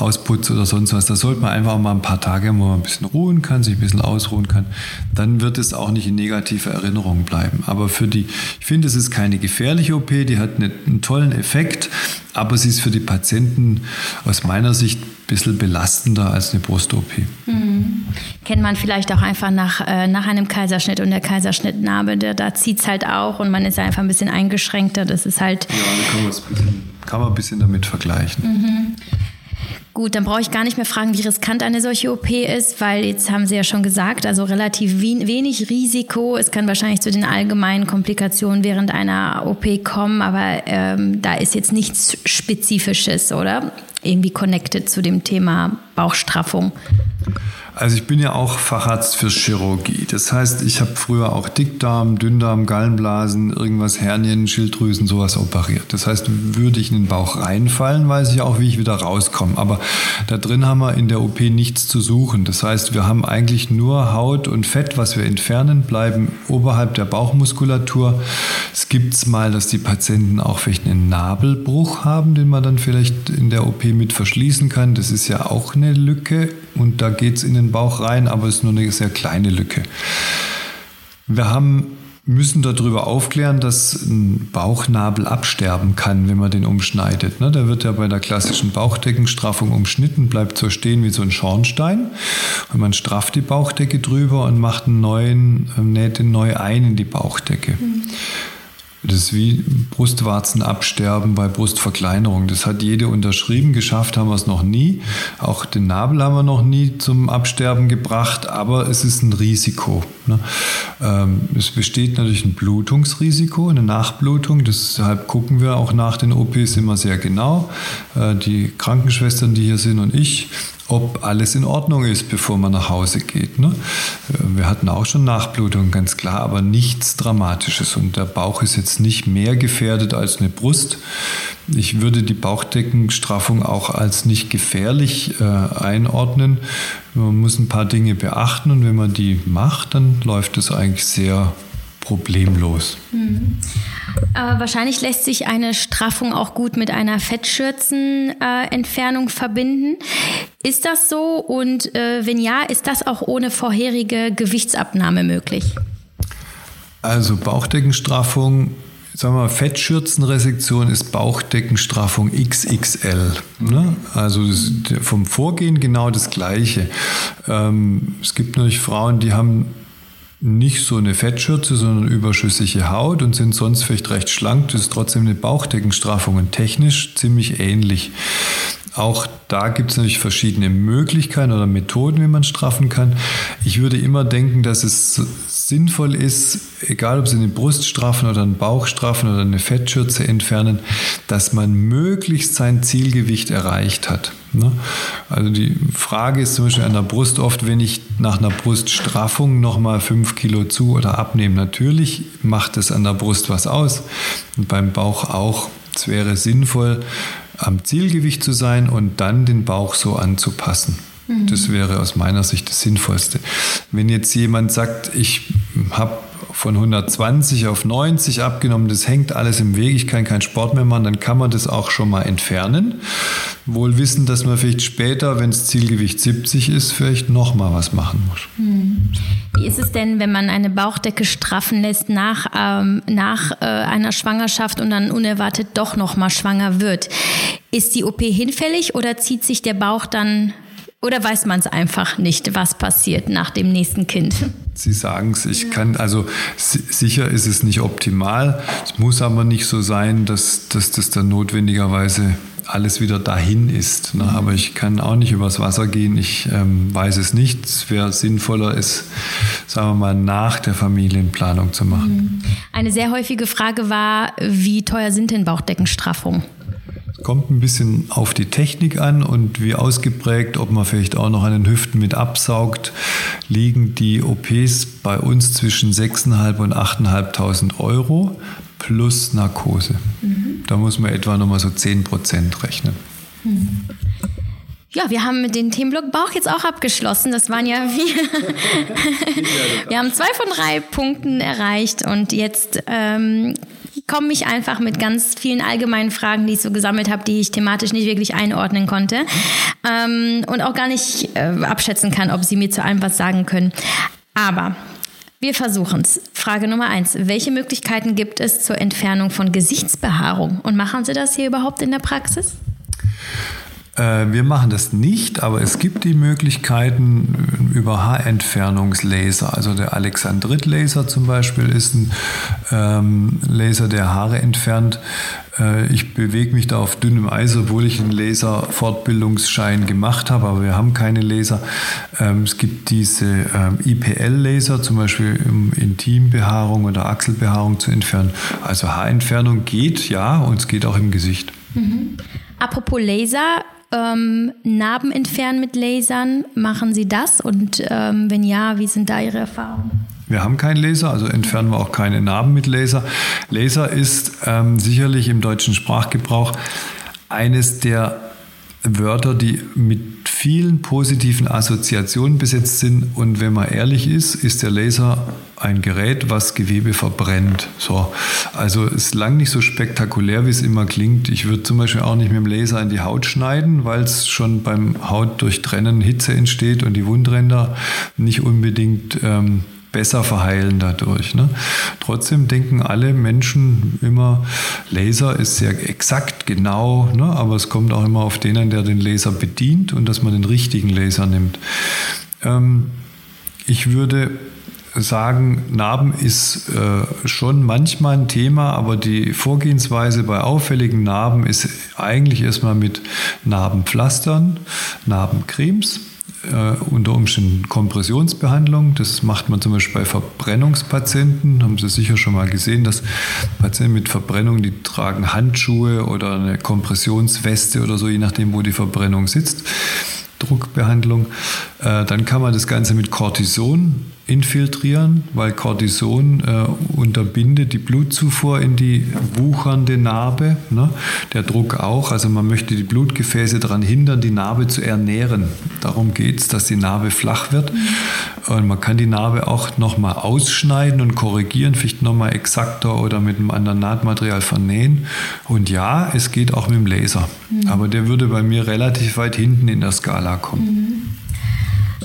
Hausputz oder sonst was. Da sollte man einfach mal ein paar Tage, wo man ein bisschen ruhen kann, sich ein bisschen ausruhen kann. Dann wird es auch nicht in negativer Erinnerung bleiben. Aber für die, ich finde, es ist keine gefährliche OP, die hat einen tollen Effekt, aber sie ist für die Patienten aus meiner Sicht ein bisschen belastender als eine Brust-OP. Mhm. Kennt man vielleicht auch einfach nach, äh, nach einem Kaiserschnitt und der Kaiserschnittnarbe, der, da zieht es halt auch und man ist einfach ein bisschen eingeschränkter. Das ist halt. Ja, da kann man ein bisschen damit vergleichen. Mhm. Gut, dann brauche ich gar nicht mehr fragen, wie riskant eine solche OP ist, weil jetzt haben Sie ja schon gesagt, also relativ wenig Risiko. Es kann wahrscheinlich zu den allgemeinen Komplikationen während einer OP kommen, aber ähm, da ist jetzt nichts Spezifisches, oder? irgendwie connected zu dem Thema Bauchstraffung? Also ich bin ja auch Facharzt für Chirurgie. Das heißt, ich habe früher auch Dickdarm, Dünndarm, Gallenblasen, irgendwas Hernien, Schilddrüsen, sowas operiert. Das heißt, würde ich in den Bauch reinfallen, weiß ich auch, wie ich wieder rauskomme. Aber da drin haben wir in der OP nichts zu suchen. Das heißt, wir haben eigentlich nur Haut und Fett, was wir entfernen, bleiben oberhalb der Bauchmuskulatur. Es gibt mal, dass die Patienten auch vielleicht einen Nabelbruch haben, den man dann vielleicht in der OP mit verschließen kann. Das ist ja auch eine Lücke und da geht es in den Bauch rein, aber es ist nur eine sehr kleine Lücke. Wir haben müssen darüber aufklären, dass ein Bauchnabel absterben kann, wenn man den umschneidet. Ne, der wird ja bei der klassischen Bauchdeckenstraffung umschnitten, bleibt so stehen wie so ein Schornstein. Und man strafft die Bauchdecke drüber und macht einen neuen, äh, näht den neu ein in die Bauchdecke. Mhm. Das ist wie Brustwarzenabsterben bei Brustverkleinerung. Das hat jede unterschrieben. Geschafft haben wir es noch nie. Auch den Nabel haben wir noch nie zum Absterben gebracht, aber es ist ein Risiko. Ne? Ähm, es besteht natürlich ein Blutungsrisiko, eine Nachblutung. Deshalb gucken wir auch nach den OPs immer sehr genau. Äh, die Krankenschwestern, die hier sind und ich, ob alles in Ordnung ist, bevor man nach Hause geht. Ne? Wir hatten auch schon Nachblutung, ganz klar, aber nichts Dramatisches. Und der Bauch ist jetzt nicht mehr gefährdet als eine Brust. Ich würde die Bauchdeckenstraffung auch als nicht gefährlich äh, einordnen. Man muss ein paar Dinge beachten und wenn man die macht, dann läuft es eigentlich sehr problemlos. Mhm. Aber wahrscheinlich lässt sich eine Straffung auch gut mit einer Fettschürzenentfernung äh, verbinden. Ist das so? Und äh, wenn ja, ist das auch ohne vorherige Gewichtsabnahme möglich? Also Bauchdeckenstraffung sagen wir mal, Fettschürzenresektion ist Bauchdeckenstraffung XXL. Ne? Also vom Vorgehen genau das Gleiche. Ähm, es gibt natürlich Frauen, die haben nicht so eine Fettschürze, sondern überschüssige Haut und sind sonst vielleicht recht schlank. Das ist trotzdem eine Bauchdeckenstraffung und technisch ziemlich ähnlich. Auch da gibt es natürlich verschiedene Möglichkeiten oder Methoden, wie man straffen kann. Ich würde immer denken, dass es sinnvoll ist, egal ob Sie eine Brust straffen oder einen Bauch straffen oder eine Fettschürze entfernen, dass man möglichst sein Zielgewicht erreicht hat. Ne? Also die Frage ist zum Beispiel an der Brust oft, wenn ich nach einer Bruststraffung nochmal fünf Kilo zu oder abnehme. Natürlich macht es an der Brust was aus und beim Bauch auch. Es wäre sinnvoll, am Zielgewicht zu sein und dann den Bauch so anzupassen. Mhm. Das wäre aus meiner Sicht das Sinnvollste. Wenn jetzt jemand sagt, ich habe von 120 auf 90 abgenommen, das hängt alles im Weg, ich kann keinen Sport mehr machen, dann kann man das auch schon mal entfernen. Wohl wissen, dass man vielleicht später, wenn das Zielgewicht 70 ist, vielleicht nochmal was machen muss. Mhm. Wie ist es denn, wenn man eine Bauchdecke straffen lässt nach, ähm, nach äh, einer Schwangerschaft und dann unerwartet doch nochmal schwanger wird? Ist die OP hinfällig oder zieht sich der Bauch dann oder weiß man es einfach nicht, was passiert nach dem nächsten Kind? Sie sagen es, ich kann, also sicher ist es nicht optimal. Es muss aber nicht so sein, dass, dass das dann notwendigerweise alles wieder dahin ist. Ne? Mhm. Aber ich kann auch nicht übers Wasser gehen. Ich ähm, weiß es nicht. Es wäre sinnvoller, es, sagen wir mal, nach der Familienplanung zu machen. Mhm. Eine sehr häufige Frage war, wie teuer sind denn Bauchdeckenstraffungen? Kommt ein bisschen auf die Technik an und wie ausgeprägt, ob man vielleicht auch noch an den Hüften mit absaugt, liegen die OPs bei uns zwischen 6.500 und 8.500 Euro plus Narkose. Mhm. Da muss man etwa nochmal so 10 Prozent rechnen. Mhm. Ja, wir haben mit dem Themenblock Bauch jetzt auch abgeschlossen. Das waren ja wir. wir haben zwei von drei Punkten erreicht und jetzt ähm, komme ich einfach mit ganz vielen allgemeinen Fragen, die ich so gesammelt habe, die ich thematisch nicht wirklich einordnen konnte ähm, und auch gar nicht äh, abschätzen kann, ob Sie mir zu allem was sagen können. Aber wir versuchen es. Frage Nummer eins. Welche Möglichkeiten gibt es zur Entfernung von Gesichtsbehaarung? Und machen Sie das hier überhaupt in der Praxis? Äh, wir machen das nicht, aber es gibt die Möglichkeiten über Haarentfernungslaser. Also der Alexandrit-Laser zum Beispiel ist ein ähm, Laser, der Haare entfernt. Äh, ich bewege mich da auf dünnem Eis, obwohl ich einen Laser-Fortbildungsschein gemacht habe, aber wir haben keine Laser. Ähm, es gibt diese ähm, IPL-Laser, zum Beispiel um Intimbehaarung oder Achselbehaarung zu entfernen. Also Haarentfernung geht, ja, und es geht auch im Gesicht. Mhm. Apropos Laser, ähm, Narben entfernen mit Lasern. Machen Sie das? Und ähm, wenn ja, wie sind da Ihre Erfahrungen? Wir haben keinen Laser, also entfernen wir auch keine Narben mit Laser. Laser ist ähm, sicherlich im deutschen Sprachgebrauch eines der Wörter, die mit vielen positiven Assoziationen besetzt sind. Und wenn man ehrlich ist, ist der Laser ein Gerät, was Gewebe verbrennt. So. Also ist lang nicht so spektakulär, wie es immer klingt. Ich würde zum Beispiel auch nicht mit dem Laser in die Haut schneiden, weil es schon beim Hautdurchtrennen Hitze entsteht und die Wundränder nicht unbedingt ähm, besser verheilen dadurch. Ne? Trotzdem denken alle Menschen immer, Laser ist sehr exakt, genau, ne? aber es kommt auch immer auf den an, der den Laser bedient und dass man den richtigen Laser nimmt. Ähm, ich würde sagen, Narben ist äh, schon manchmal ein Thema, aber die Vorgehensweise bei auffälligen Narben ist eigentlich erstmal mit Narbenpflastern, Narbencremes äh, unter Umständen Kompressionsbehandlung. Das macht man zum Beispiel bei Verbrennungspatienten. Haben Sie sicher schon mal gesehen, dass Patienten mit Verbrennung, die tragen Handschuhe oder eine Kompressionsweste oder so, je nachdem, wo die Verbrennung sitzt. Druckbehandlung. Äh, dann kann man das Ganze mit Cortison infiltrieren, weil Cortison äh, unterbindet die Blutzufuhr in die wuchernde Narbe. Ne? Der Druck auch. Also man möchte die Blutgefäße daran hindern, die Narbe zu ernähren. Darum geht es, dass die Narbe flach wird. Mhm. Und man kann die Narbe auch nochmal ausschneiden und korrigieren, vielleicht nochmal exakter oder mit einem anderen Nahtmaterial vernähen. Und ja, es geht auch mit dem Laser. Mhm. Aber der würde bei mir relativ weit hinten in der Skala kommen. Mhm.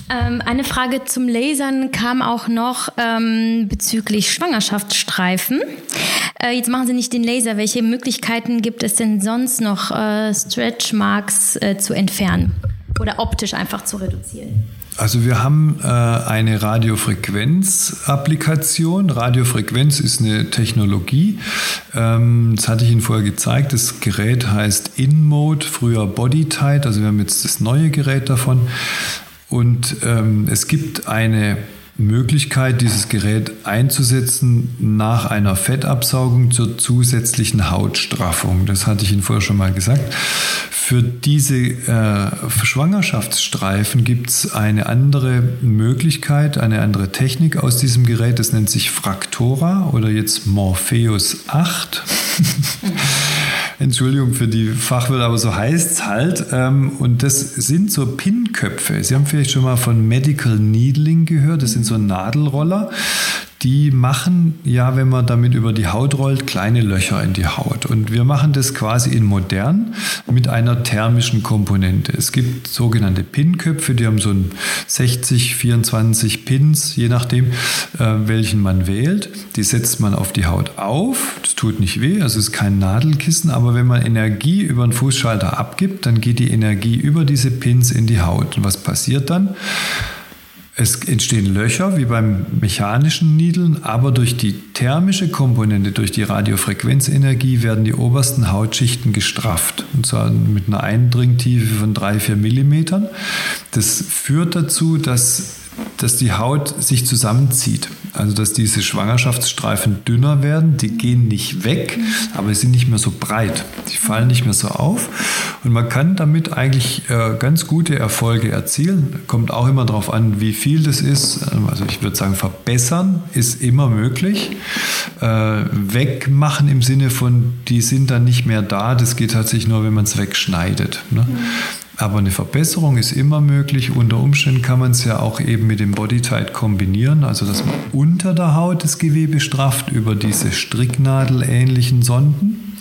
Ähm, eine Frage zum Lasern kam auch noch ähm, bezüglich Schwangerschaftsstreifen. Äh, jetzt machen Sie nicht den Laser. Welche Möglichkeiten gibt es denn sonst noch, äh, Stretch Marks äh, zu entfernen oder optisch einfach zu reduzieren? Also wir haben äh, eine Radiofrequenz-Applikation. Radiofrequenz ist eine Technologie. Ähm, das hatte ich Ihnen vorher gezeigt. Das Gerät heißt InMode, früher BodyTight. Also wir haben jetzt das neue Gerät davon. Und ähm, es gibt eine Möglichkeit, dieses Gerät einzusetzen nach einer Fettabsaugung zur zusätzlichen Hautstraffung. Das hatte ich Ihnen vorher schon mal gesagt. Für diese äh, Schwangerschaftsstreifen gibt es eine andere Möglichkeit, eine andere Technik aus diesem Gerät. Das nennt sich Fraktora oder jetzt Morpheus 8. Entschuldigung für die Fachwörter, aber so heißt es halt. Ähm, und das sind so Pinköpfe. Sie haben vielleicht schon mal von Medical Needling gehört. Das sind so Nadelroller die machen ja, wenn man damit über die Haut rollt, kleine Löcher in die Haut. Und wir machen das quasi in modern mit einer thermischen Komponente. Es gibt sogenannte Pinköpfe, die haben so ein 60, 24 Pins, je nachdem, äh, welchen man wählt. Die setzt man auf die Haut auf. Das tut nicht weh, also es ist kein Nadelkissen, aber wenn man Energie über den Fußschalter abgibt, dann geht die Energie über diese Pins in die Haut. Und was passiert dann? Es entstehen Löcher wie beim mechanischen Niedeln, aber durch die thermische Komponente, durch die Radiofrequenzenergie werden die obersten Hautschichten gestrafft. Und zwar mit einer Eindringtiefe von 3-4 Millimetern. Das führt dazu, dass dass die Haut sich zusammenzieht. Also dass diese Schwangerschaftsstreifen dünner werden, die gehen nicht weg, aber sie sind nicht mehr so breit. Die fallen nicht mehr so auf. Und man kann damit eigentlich äh, ganz gute Erfolge erzielen. Kommt auch immer darauf an, wie viel das ist. Also ich würde sagen, verbessern ist immer möglich. Äh, wegmachen im Sinne von, die sind dann nicht mehr da, das geht tatsächlich nur, wenn man es wegschneidet. Aber eine Verbesserung ist immer möglich. Unter Umständen kann man es ja auch eben mit dem Bodytight kombinieren, also dass man unter der Haut das Gewebe strafft über diese Stricknadelähnlichen Sonden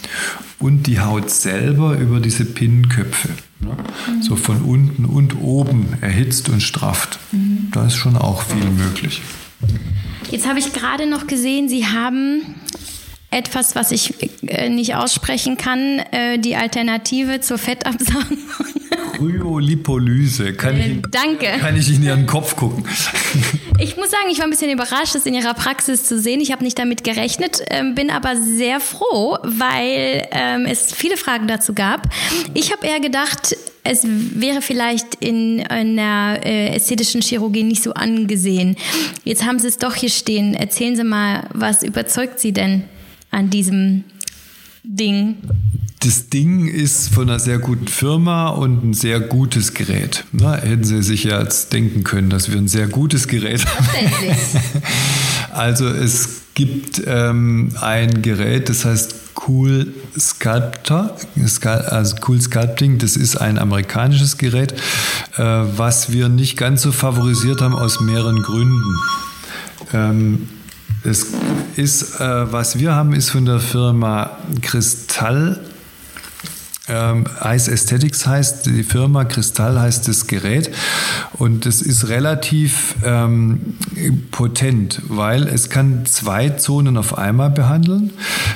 und die Haut selber über diese Pinnköpfe. Ne? Mhm. So von unten und oben erhitzt und strafft. Mhm. Da ist schon auch viel möglich. Jetzt habe ich gerade noch gesehen, Sie haben etwas, was ich äh, nicht aussprechen kann, äh, die Alternative zur Fettabsaugung. Kryolipolyse. Kann, äh, ich, danke. kann ich in Ihren Kopf gucken? Ich muss sagen, ich war ein bisschen überrascht, das in Ihrer Praxis zu sehen. Ich habe nicht damit gerechnet, ähm, bin aber sehr froh, weil ähm, es viele Fragen dazu gab. Ich habe eher gedacht, es wäre vielleicht in einer äh, ästhetischen Chirurgie nicht so angesehen. Jetzt haben Sie es doch hier stehen. Erzählen Sie mal, was überzeugt Sie denn an diesem Ding? das Ding ist von einer sehr guten Firma und ein sehr gutes Gerät. Na, hätten Sie sich ja jetzt denken können, dass wir ein sehr gutes Gerät haben. also es gibt ähm, ein Gerät, das heißt Cool Sculptor, also Cool Sculpting, das ist ein amerikanisches Gerät, äh, was wir nicht ganz so favorisiert haben aus mehreren Gründen. Ähm, es ist, äh, was wir haben, ist von der Firma Kristall. Ähm, Ice Aesthetics heißt die Firma, Kristall heißt das Gerät. Und es ist relativ ähm, potent, weil es kann zwei Zonen auf einmal behandeln.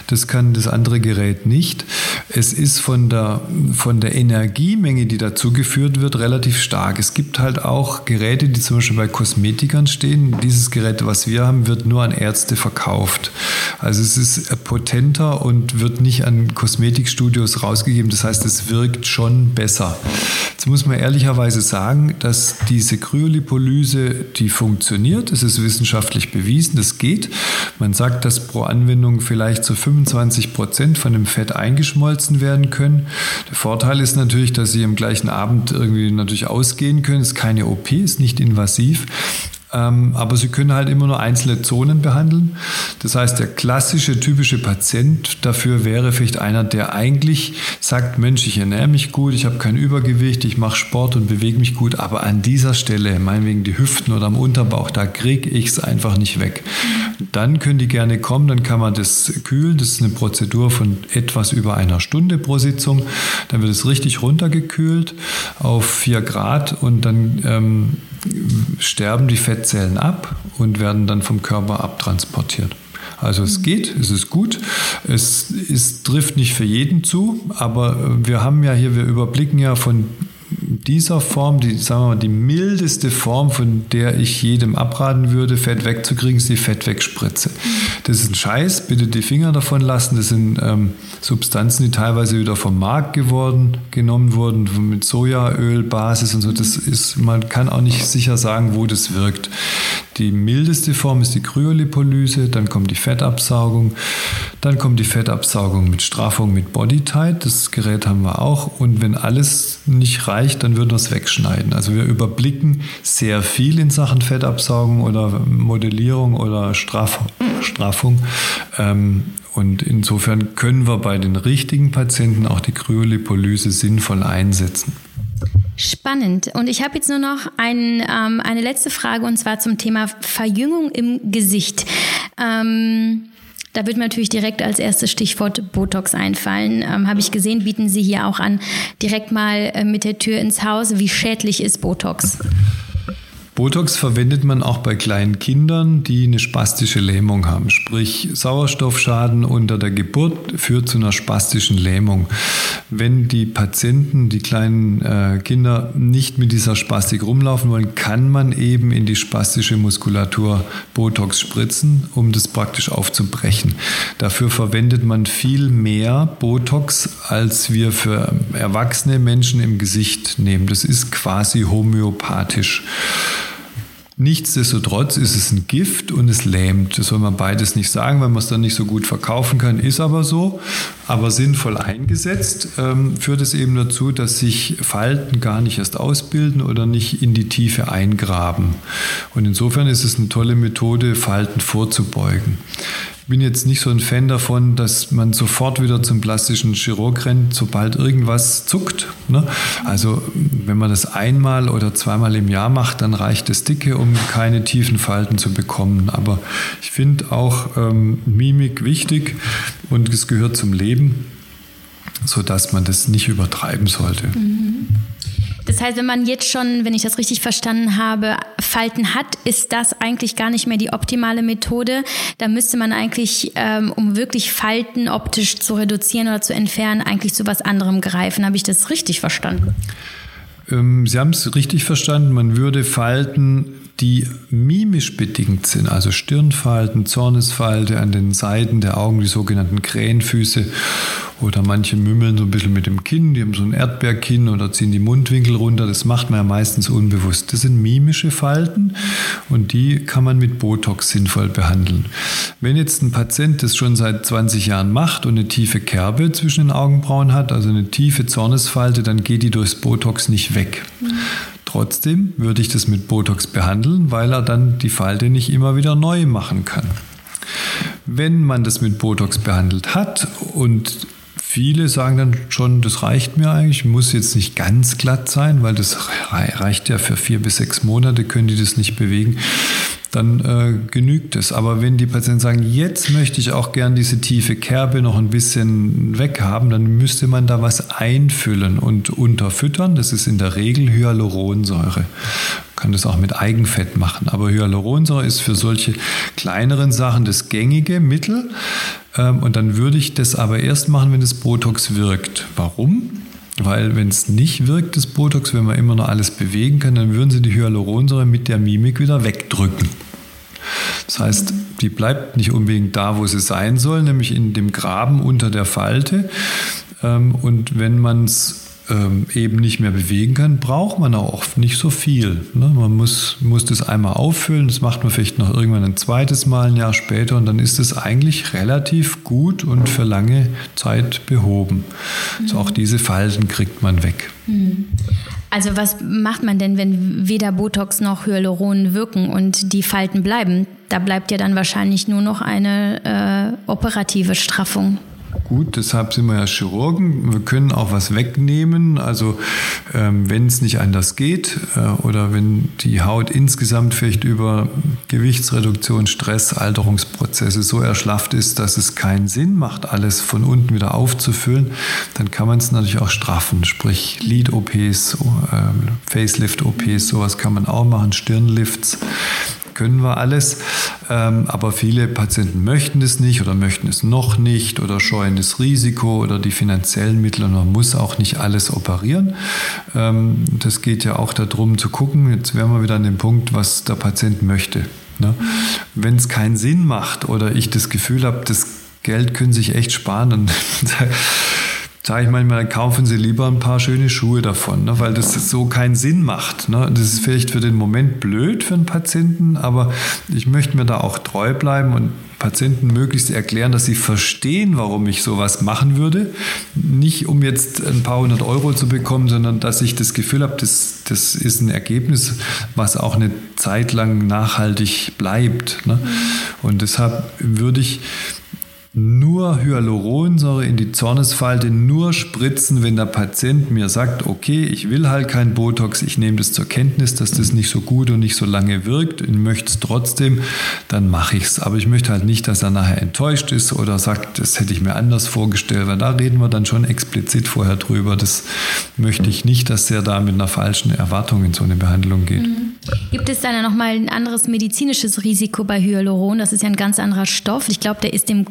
Das kann das andere Gerät nicht. Es ist von der, von der Energiemenge, die dazugeführt wird, relativ stark. Es gibt halt auch Geräte, die zum Beispiel bei Kosmetikern stehen. Dieses Gerät, was wir haben, wird nur an Ärzte verkauft. Also es ist potenter und wird nicht an Kosmetikstudios rausgegeben. Das heißt, es wirkt schon besser. Jetzt muss man ehrlicherweise sagen, dass diese Kryolipolyse, die funktioniert. Es ist wissenschaftlich bewiesen, das geht. Man sagt, dass pro Anwendung vielleicht so 25 Prozent von dem Fett eingeschmolzen werden können. Der Vorteil ist natürlich, dass Sie am gleichen Abend irgendwie natürlich ausgehen können. Es ist keine OP, ist nicht invasiv. Ähm, aber sie können halt immer nur einzelne Zonen behandeln. Das heißt, der klassische, typische Patient dafür wäre vielleicht einer, der eigentlich sagt, Mensch, ich ernähre mich gut, ich habe kein Übergewicht, ich mache Sport und bewege mich gut, aber an dieser Stelle, meinetwegen die Hüften oder am Unterbauch, da kriege ich es einfach nicht weg. Dann können die gerne kommen, dann kann man das kühlen. Das ist eine Prozedur von etwas über einer Stunde pro Sitzung. Dann wird es richtig runtergekühlt auf 4 Grad und dann ähm, sterben die Fettzellen ab und werden dann vom Körper abtransportiert. Also es geht, es ist gut, es, es trifft nicht für jeden zu, aber wir haben ja hier, wir überblicken ja von dieser Form, die, sagen wir mal, die mildeste Form, von der ich jedem abraten würde, Fett wegzukriegen, ist die Fettwegspritze. Das ist ein Scheiß, bitte die Finger davon lassen. Das sind ähm, Substanzen, die teilweise wieder vom Markt geworden, genommen wurden, mit Sojaölbasis und so. Das ist, man kann auch nicht sicher sagen, wo das wirkt. Die mildeste Form ist die Kryolipolyse, dann kommt die Fettabsaugung, dann kommt die Fettabsaugung mit Straffung mit Bodytight. Das Gerät haben wir auch. Und wenn alles nicht reicht, dann würden wir es wegschneiden. Also wir überblicken sehr viel in Sachen Fettabsaugung oder Modellierung oder Straff Straffung. Ähm, und insofern können wir bei den richtigen Patienten auch die Kryolipolyse sinnvoll einsetzen. Spannend. Und ich habe jetzt nur noch ein, ähm, eine letzte Frage und zwar zum Thema Verjüngung im Gesicht. Ähm, da wird mir natürlich direkt als erstes Stichwort Botox einfallen. Ähm, habe ich gesehen, bieten Sie hier auch an, direkt mal äh, mit der Tür ins Haus. Wie schädlich ist Botox? Botox verwendet man auch bei kleinen Kindern, die eine spastische Lähmung haben. Sprich, Sauerstoffschaden unter der Geburt führt zu einer spastischen Lähmung. Wenn die Patienten, die kleinen äh, Kinder nicht mit dieser Spastik rumlaufen wollen, kann man eben in die spastische Muskulatur Botox spritzen, um das praktisch aufzubrechen. Dafür verwendet man viel mehr Botox, als wir für erwachsene Menschen im Gesicht nehmen. Das ist quasi homöopathisch. Nichtsdestotrotz ist es ein Gift und es lähmt. Das soll man beides nicht sagen, weil man es dann nicht so gut verkaufen kann, ist aber so. Aber sinnvoll eingesetzt ähm, führt es eben dazu, dass sich Falten gar nicht erst ausbilden oder nicht in die Tiefe eingraben. Und insofern ist es eine tolle Methode, Falten vorzubeugen bin jetzt nicht so ein Fan davon, dass man sofort wieder zum plastischen Chirurg rennt, sobald irgendwas zuckt. Ne? Also wenn man das einmal oder zweimal im Jahr macht, dann reicht das Dicke, um keine tiefen Falten zu bekommen. Aber ich finde auch ähm, Mimik wichtig und es gehört zum Leben, sodass man das nicht übertreiben sollte. Mhm. Das heißt, wenn man jetzt schon, wenn ich das richtig verstanden habe, Falten hat, ist das eigentlich gar nicht mehr die optimale Methode. Da müsste man eigentlich, ähm, um wirklich Falten optisch zu reduzieren oder zu entfernen, eigentlich zu was anderem greifen. Habe ich das richtig verstanden? Ähm, Sie haben es richtig verstanden, man würde Falten die mimisch bedingt sind, also Stirnfalten, Zornesfalte an den Seiten der Augen, die sogenannten Krähenfüße oder manche mümmeln so ein bisschen mit dem Kinn, die haben so ein Erdbeerkinn oder ziehen die Mundwinkel runter, das macht man ja meistens unbewusst. Das sind mimische Falten und die kann man mit Botox sinnvoll behandeln. Wenn jetzt ein Patient das schon seit 20 Jahren macht und eine tiefe Kerbe zwischen den Augenbrauen hat, also eine tiefe Zornesfalte, dann geht die durchs Botox nicht weg. Mhm. Trotzdem würde ich das mit Botox behandeln, weil er dann die Falte nicht immer wieder neu machen kann. Wenn man das mit Botox behandelt hat und viele sagen dann schon, das reicht mir eigentlich, muss jetzt nicht ganz glatt sein, weil das reicht ja für vier bis sechs Monate, können die das nicht bewegen dann äh, genügt es. Aber wenn die Patienten sagen, jetzt möchte ich auch gern diese tiefe Kerbe noch ein bisschen weghaben, dann müsste man da was einfüllen und unterfüttern. Das ist in der Regel Hyaluronsäure. Man kann das auch mit Eigenfett machen. Aber Hyaluronsäure ist für solche kleineren Sachen das gängige Mittel. Ähm, und dann würde ich das aber erst machen, wenn das Botox wirkt. Warum? Weil wenn es nicht wirkt, das Botox, wenn man immer noch alles bewegen kann, dann würden sie die Hyaluronsäure mit der Mimik wieder wegdrücken. Das heißt, die bleibt nicht unbedingt da, wo sie sein soll, nämlich in dem Graben unter der Falte. Ähm, und wenn man es ähm, eben nicht mehr bewegen kann, braucht man auch oft nicht so viel. Ne? Man muss, muss das einmal auffüllen, das macht man vielleicht noch irgendwann ein zweites Mal, ein Jahr später und dann ist es eigentlich relativ gut und für lange Zeit behoben. Mhm. Also auch diese Falten kriegt man weg. Mhm. Also was macht man denn, wenn weder Botox noch Hyaluron wirken und die Falten bleiben? Da bleibt ja dann wahrscheinlich nur noch eine äh, operative Straffung. Gut, deshalb sind wir ja Chirurgen. Wir können auch was wegnehmen. Also ähm, wenn es nicht anders geht äh, oder wenn die Haut insgesamt vielleicht über Gewichtsreduktion, Stress, Alterungsprozesse so erschlafft ist, dass es keinen Sinn macht, alles von unten wieder aufzufüllen, dann kann man es natürlich auch straffen. Sprich Lid-OPs, äh, Facelift-OPs, sowas kann man auch machen, Stirnlifts können wir alles. Ähm, aber viele Patienten möchten es nicht oder möchten es noch nicht oder scheuen das Risiko oder die finanziellen Mittel und man muss auch nicht alles operieren. Ähm, das geht ja auch darum zu gucken, jetzt wären wir wieder an dem Punkt, was der Patient möchte. Ne? Wenn es keinen Sinn macht oder ich das Gefühl habe, das Geld können sich echt sparen, dann sage ich manchmal, dann kaufen Sie lieber ein paar schöne Schuhe davon, ne, weil das so keinen Sinn macht. Ne. Das ist vielleicht für den Moment blöd für einen Patienten, aber ich möchte mir da auch treu bleiben und Patienten möglichst erklären, dass sie verstehen, warum ich sowas machen würde. Nicht um jetzt ein paar hundert Euro zu bekommen, sondern dass ich das Gefühl habe, das, das ist ein Ergebnis, was auch eine Zeit lang nachhaltig bleibt. Ne? Und deshalb würde ich nur Hyaluronsäure in die Zornesfalte, nur spritzen, wenn der Patient mir sagt, okay, ich will halt kein Botox, ich nehme das zur Kenntnis, dass das nicht so gut und nicht so lange wirkt und möchte es trotzdem, dann mache ich es. Aber ich möchte halt nicht, dass er nachher enttäuscht ist oder sagt, das hätte ich mir anders vorgestellt, weil da reden wir dann schon explizit vorher drüber. Das möchte ich nicht, dass er da mit einer falschen Erwartung in so eine Behandlung geht. Mhm. Gibt es dann nochmal ein anderes medizinisches Risiko bei Hyaluron? Das ist ja ein ganz anderer Stoff. Ich glaube, der ist dem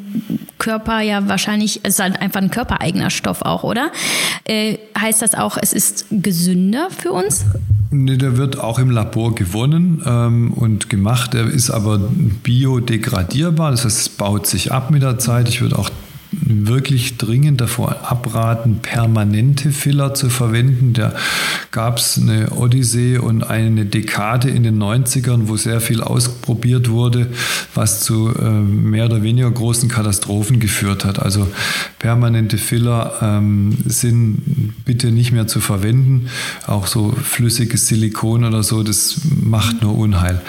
Körper ja wahrscheinlich, es ist halt einfach ein körpereigener Stoff auch, oder? Äh, heißt das auch, es ist gesünder für uns? Nee, der wird auch im Labor gewonnen ähm, und gemacht. Er ist aber biodegradierbar, das heißt, es baut sich ab mit der Zeit. Ich würde auch wirklich dringend davor abraten, permanente Filler zu verwenden. Da gab es eine Odyssee und eine Dekade in den 90ern, wo sehr viel ausprobiert wurde, was zu äh, mehr oder weniger großen Katastrophen geführt hat. Also permanente Filler ähm, sind bitte nicht mehr zu verwenden. Auch so flüssiges Silikon oder so, das macht nur Unheil.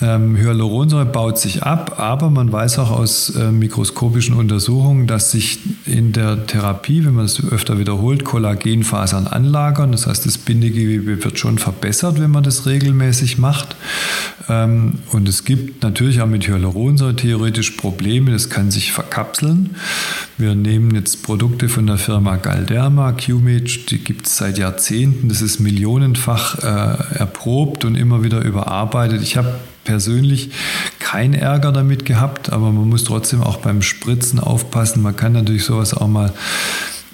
Ähm, Hyaluronsäure baut sich ab, aber man weiß auch aus äh, mikroskopischen Untersuchungen, dass sich in der Therapie, wenn man es öfter wiederholt, Kollagenfasern anlagern. Das heißt, das Bindegewebe wird schon verbessert, wenn man das regelmäßig macht. Ähm, und es gibt natürlich auch mit Hyaluronsäure theoretisch Probleme. Das kann sich verkapseln. Wir nehmen jetzt Produkte von der Firma Galderma, Qmage, die gibt es seit Jahrzehnten. Das ist millionenfach äh, erprobt und immer wieder überarbeitet. Ich habe persönlich keinen Ärger damit gehabt, aber man muss trotzdem auch beim Spritzen aufpassen. Man kann natürlich sowas auch mal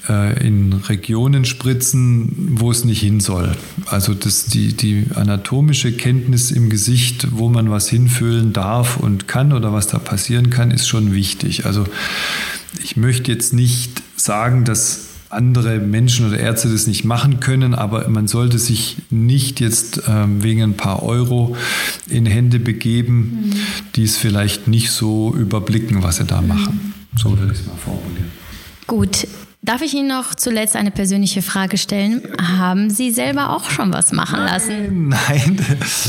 äh, in Regionen spritzen, wo es nicht hin soll. Also das, die, die anatomische Kenntnis im Gesicht, wo man was hinfüllen darf und kann oder was da passieren kann, ist schon wichtig. Also ich möchte jetzt nicht sagen, dass andere Menschen oder Ärzte das nicht machen können, aber man sollte sich nicht jetzt ähm, wegen ein paar Euro in Hände begeben, mhm. die es vielleicht nicht so überblicken, was sie da machen. So würde ich es mal formulieren. Gut, Darf ich Ihnen noch zuletzt eine persönliche Frage stellen? Haben Sie selber auch schon was machen lassen? Nein.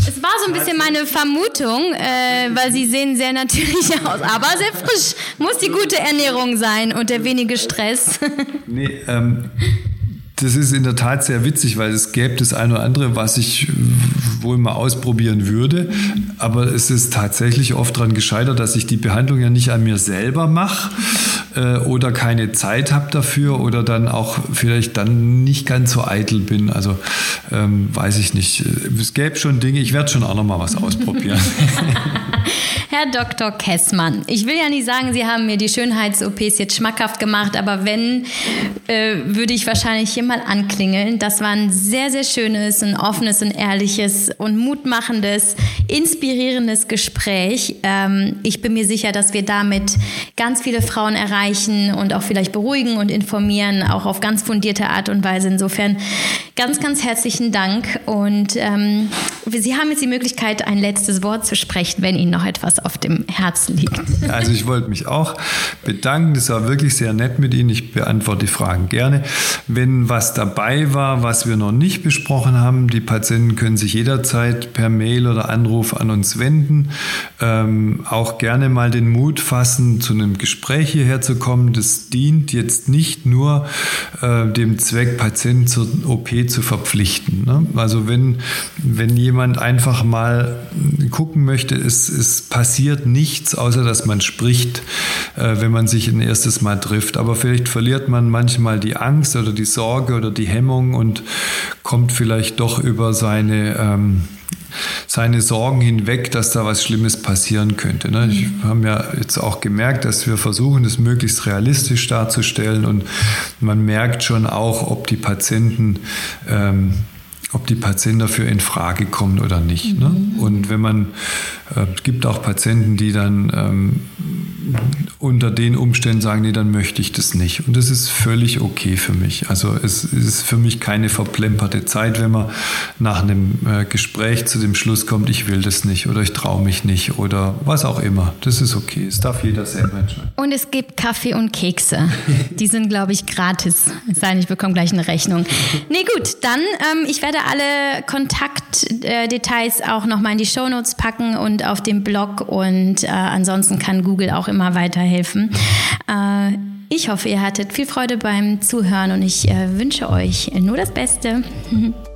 Es war so ein bisschen meine Vermutung, äh, weil Sie sehen sehr natürlich aus, aber sehr frisch. Muss die gute Ernährung sein und der wenige Stress. Nee, ähm, das ist in der Tat sehr witzig, weil es gäbe das eine oder andere, was ich wohl mal ausprobieren würde. Aber es ist tatsächlich oft daran gescheitert, dass ich die Behandlung ja nicht an mir selber mache äh, oder keine Zeit habe dafür oder dann auch vielleicht dann nicht ganz so eitel bin. Also ähm, weiß ich nicht. Es gäbe schon Dinge, ich werde schon auch noch mal was ausprobieren. Herr Dr. Kessmann, ich will ja nicht sagen, Sie haben mir die Schönheits-OPs jetzt schmackhaft gemacht, aber wenn, äh, würde ich wahrscheinlich hier mal anklingeln. Das war ein sehr, sehr schönes, ein offenes, ein ehrliches und mutmachendes, inspirierendes Gespräch. Ähm, ich bin mir sicher, dass wir damit ganz viele Frauen erreichen und auch vielleicht beruhigen und informieren, auch auf ganz fundierte Art und Weise. Insofern ganz, ganz herzlichen Dank und ähm, Sie haben jetzt die Möglichkeit, ein letztes Wort zu sprechen, wenn Ihnen noch etwas auf dem Herzen liegt. Also ich wollte mich auch bedanken. Das war wirklich sehr nett mit Ihnen. Ich beantworte die Fragen gerne. Wenn was dabei war, was wir noch nicht besprochen haben, die Patienten können sich jederzeit per Mail oder Anruf an uns wenden. Ähm, auch gerne mal den Mut fassen, zu einem Gespräch hierher zu kommen. Das dient jetzt nicht nur äh, dem Zweck, Patienten zur OP zu verpflichten. Ne? Also wenn, wenn jemand einfach mal gucken möchte, es, es passiert nichts, außer dass man spricht, äh, wenn man sich ein erstes Mal trifft. Aber vielleicht verliert man manchmal die Angst oder die Sorge oder die Hemmung und kommt vielleicht doch über seine ähm, seine Sorgen hinweg, dass da was Schlimmes passieren könnte. Ne? Ich mhm. habe ja jetzt auch gemerkt, dass wir versuchen, das möglichst realistisch darzustellen und man merkt schon auch, ob die Patienten ähm, ob die Patienten dafür in Frage kommen oder nicht. Ne? Mhm. Und wenn man, äh, es gibt auch Patienten, die dann ähm, unter den Umständen sagen, nee, dann möchte ich das nicht. Und das ist völlig okay für mich. Also es ist für mich keine verplemperte Zeit, wenn man nach einem äh, Gespräch zu dem Schluss kommt, ich will das nicht oder ich traue mich nicht oder was auch immer. Das ist okay. Es darf jeder selber entscheiden. Und es gibt Kaffee und Kekse. Die sind, glaube ich, gratis. Es sei denn, ich bekomme gleich eine Rechnung. Nee, gut, dann, ähm, ich werde alle Kontaktdetails auch nochmal in die Shownotes packen und auf dem Blog und äh, ansonsten kann Google auch immer weiterhelfen. Äh, ich hoffe, ihr hattet viel Freude beim Zuhören und ich äh, wünsche euch nur das Beste.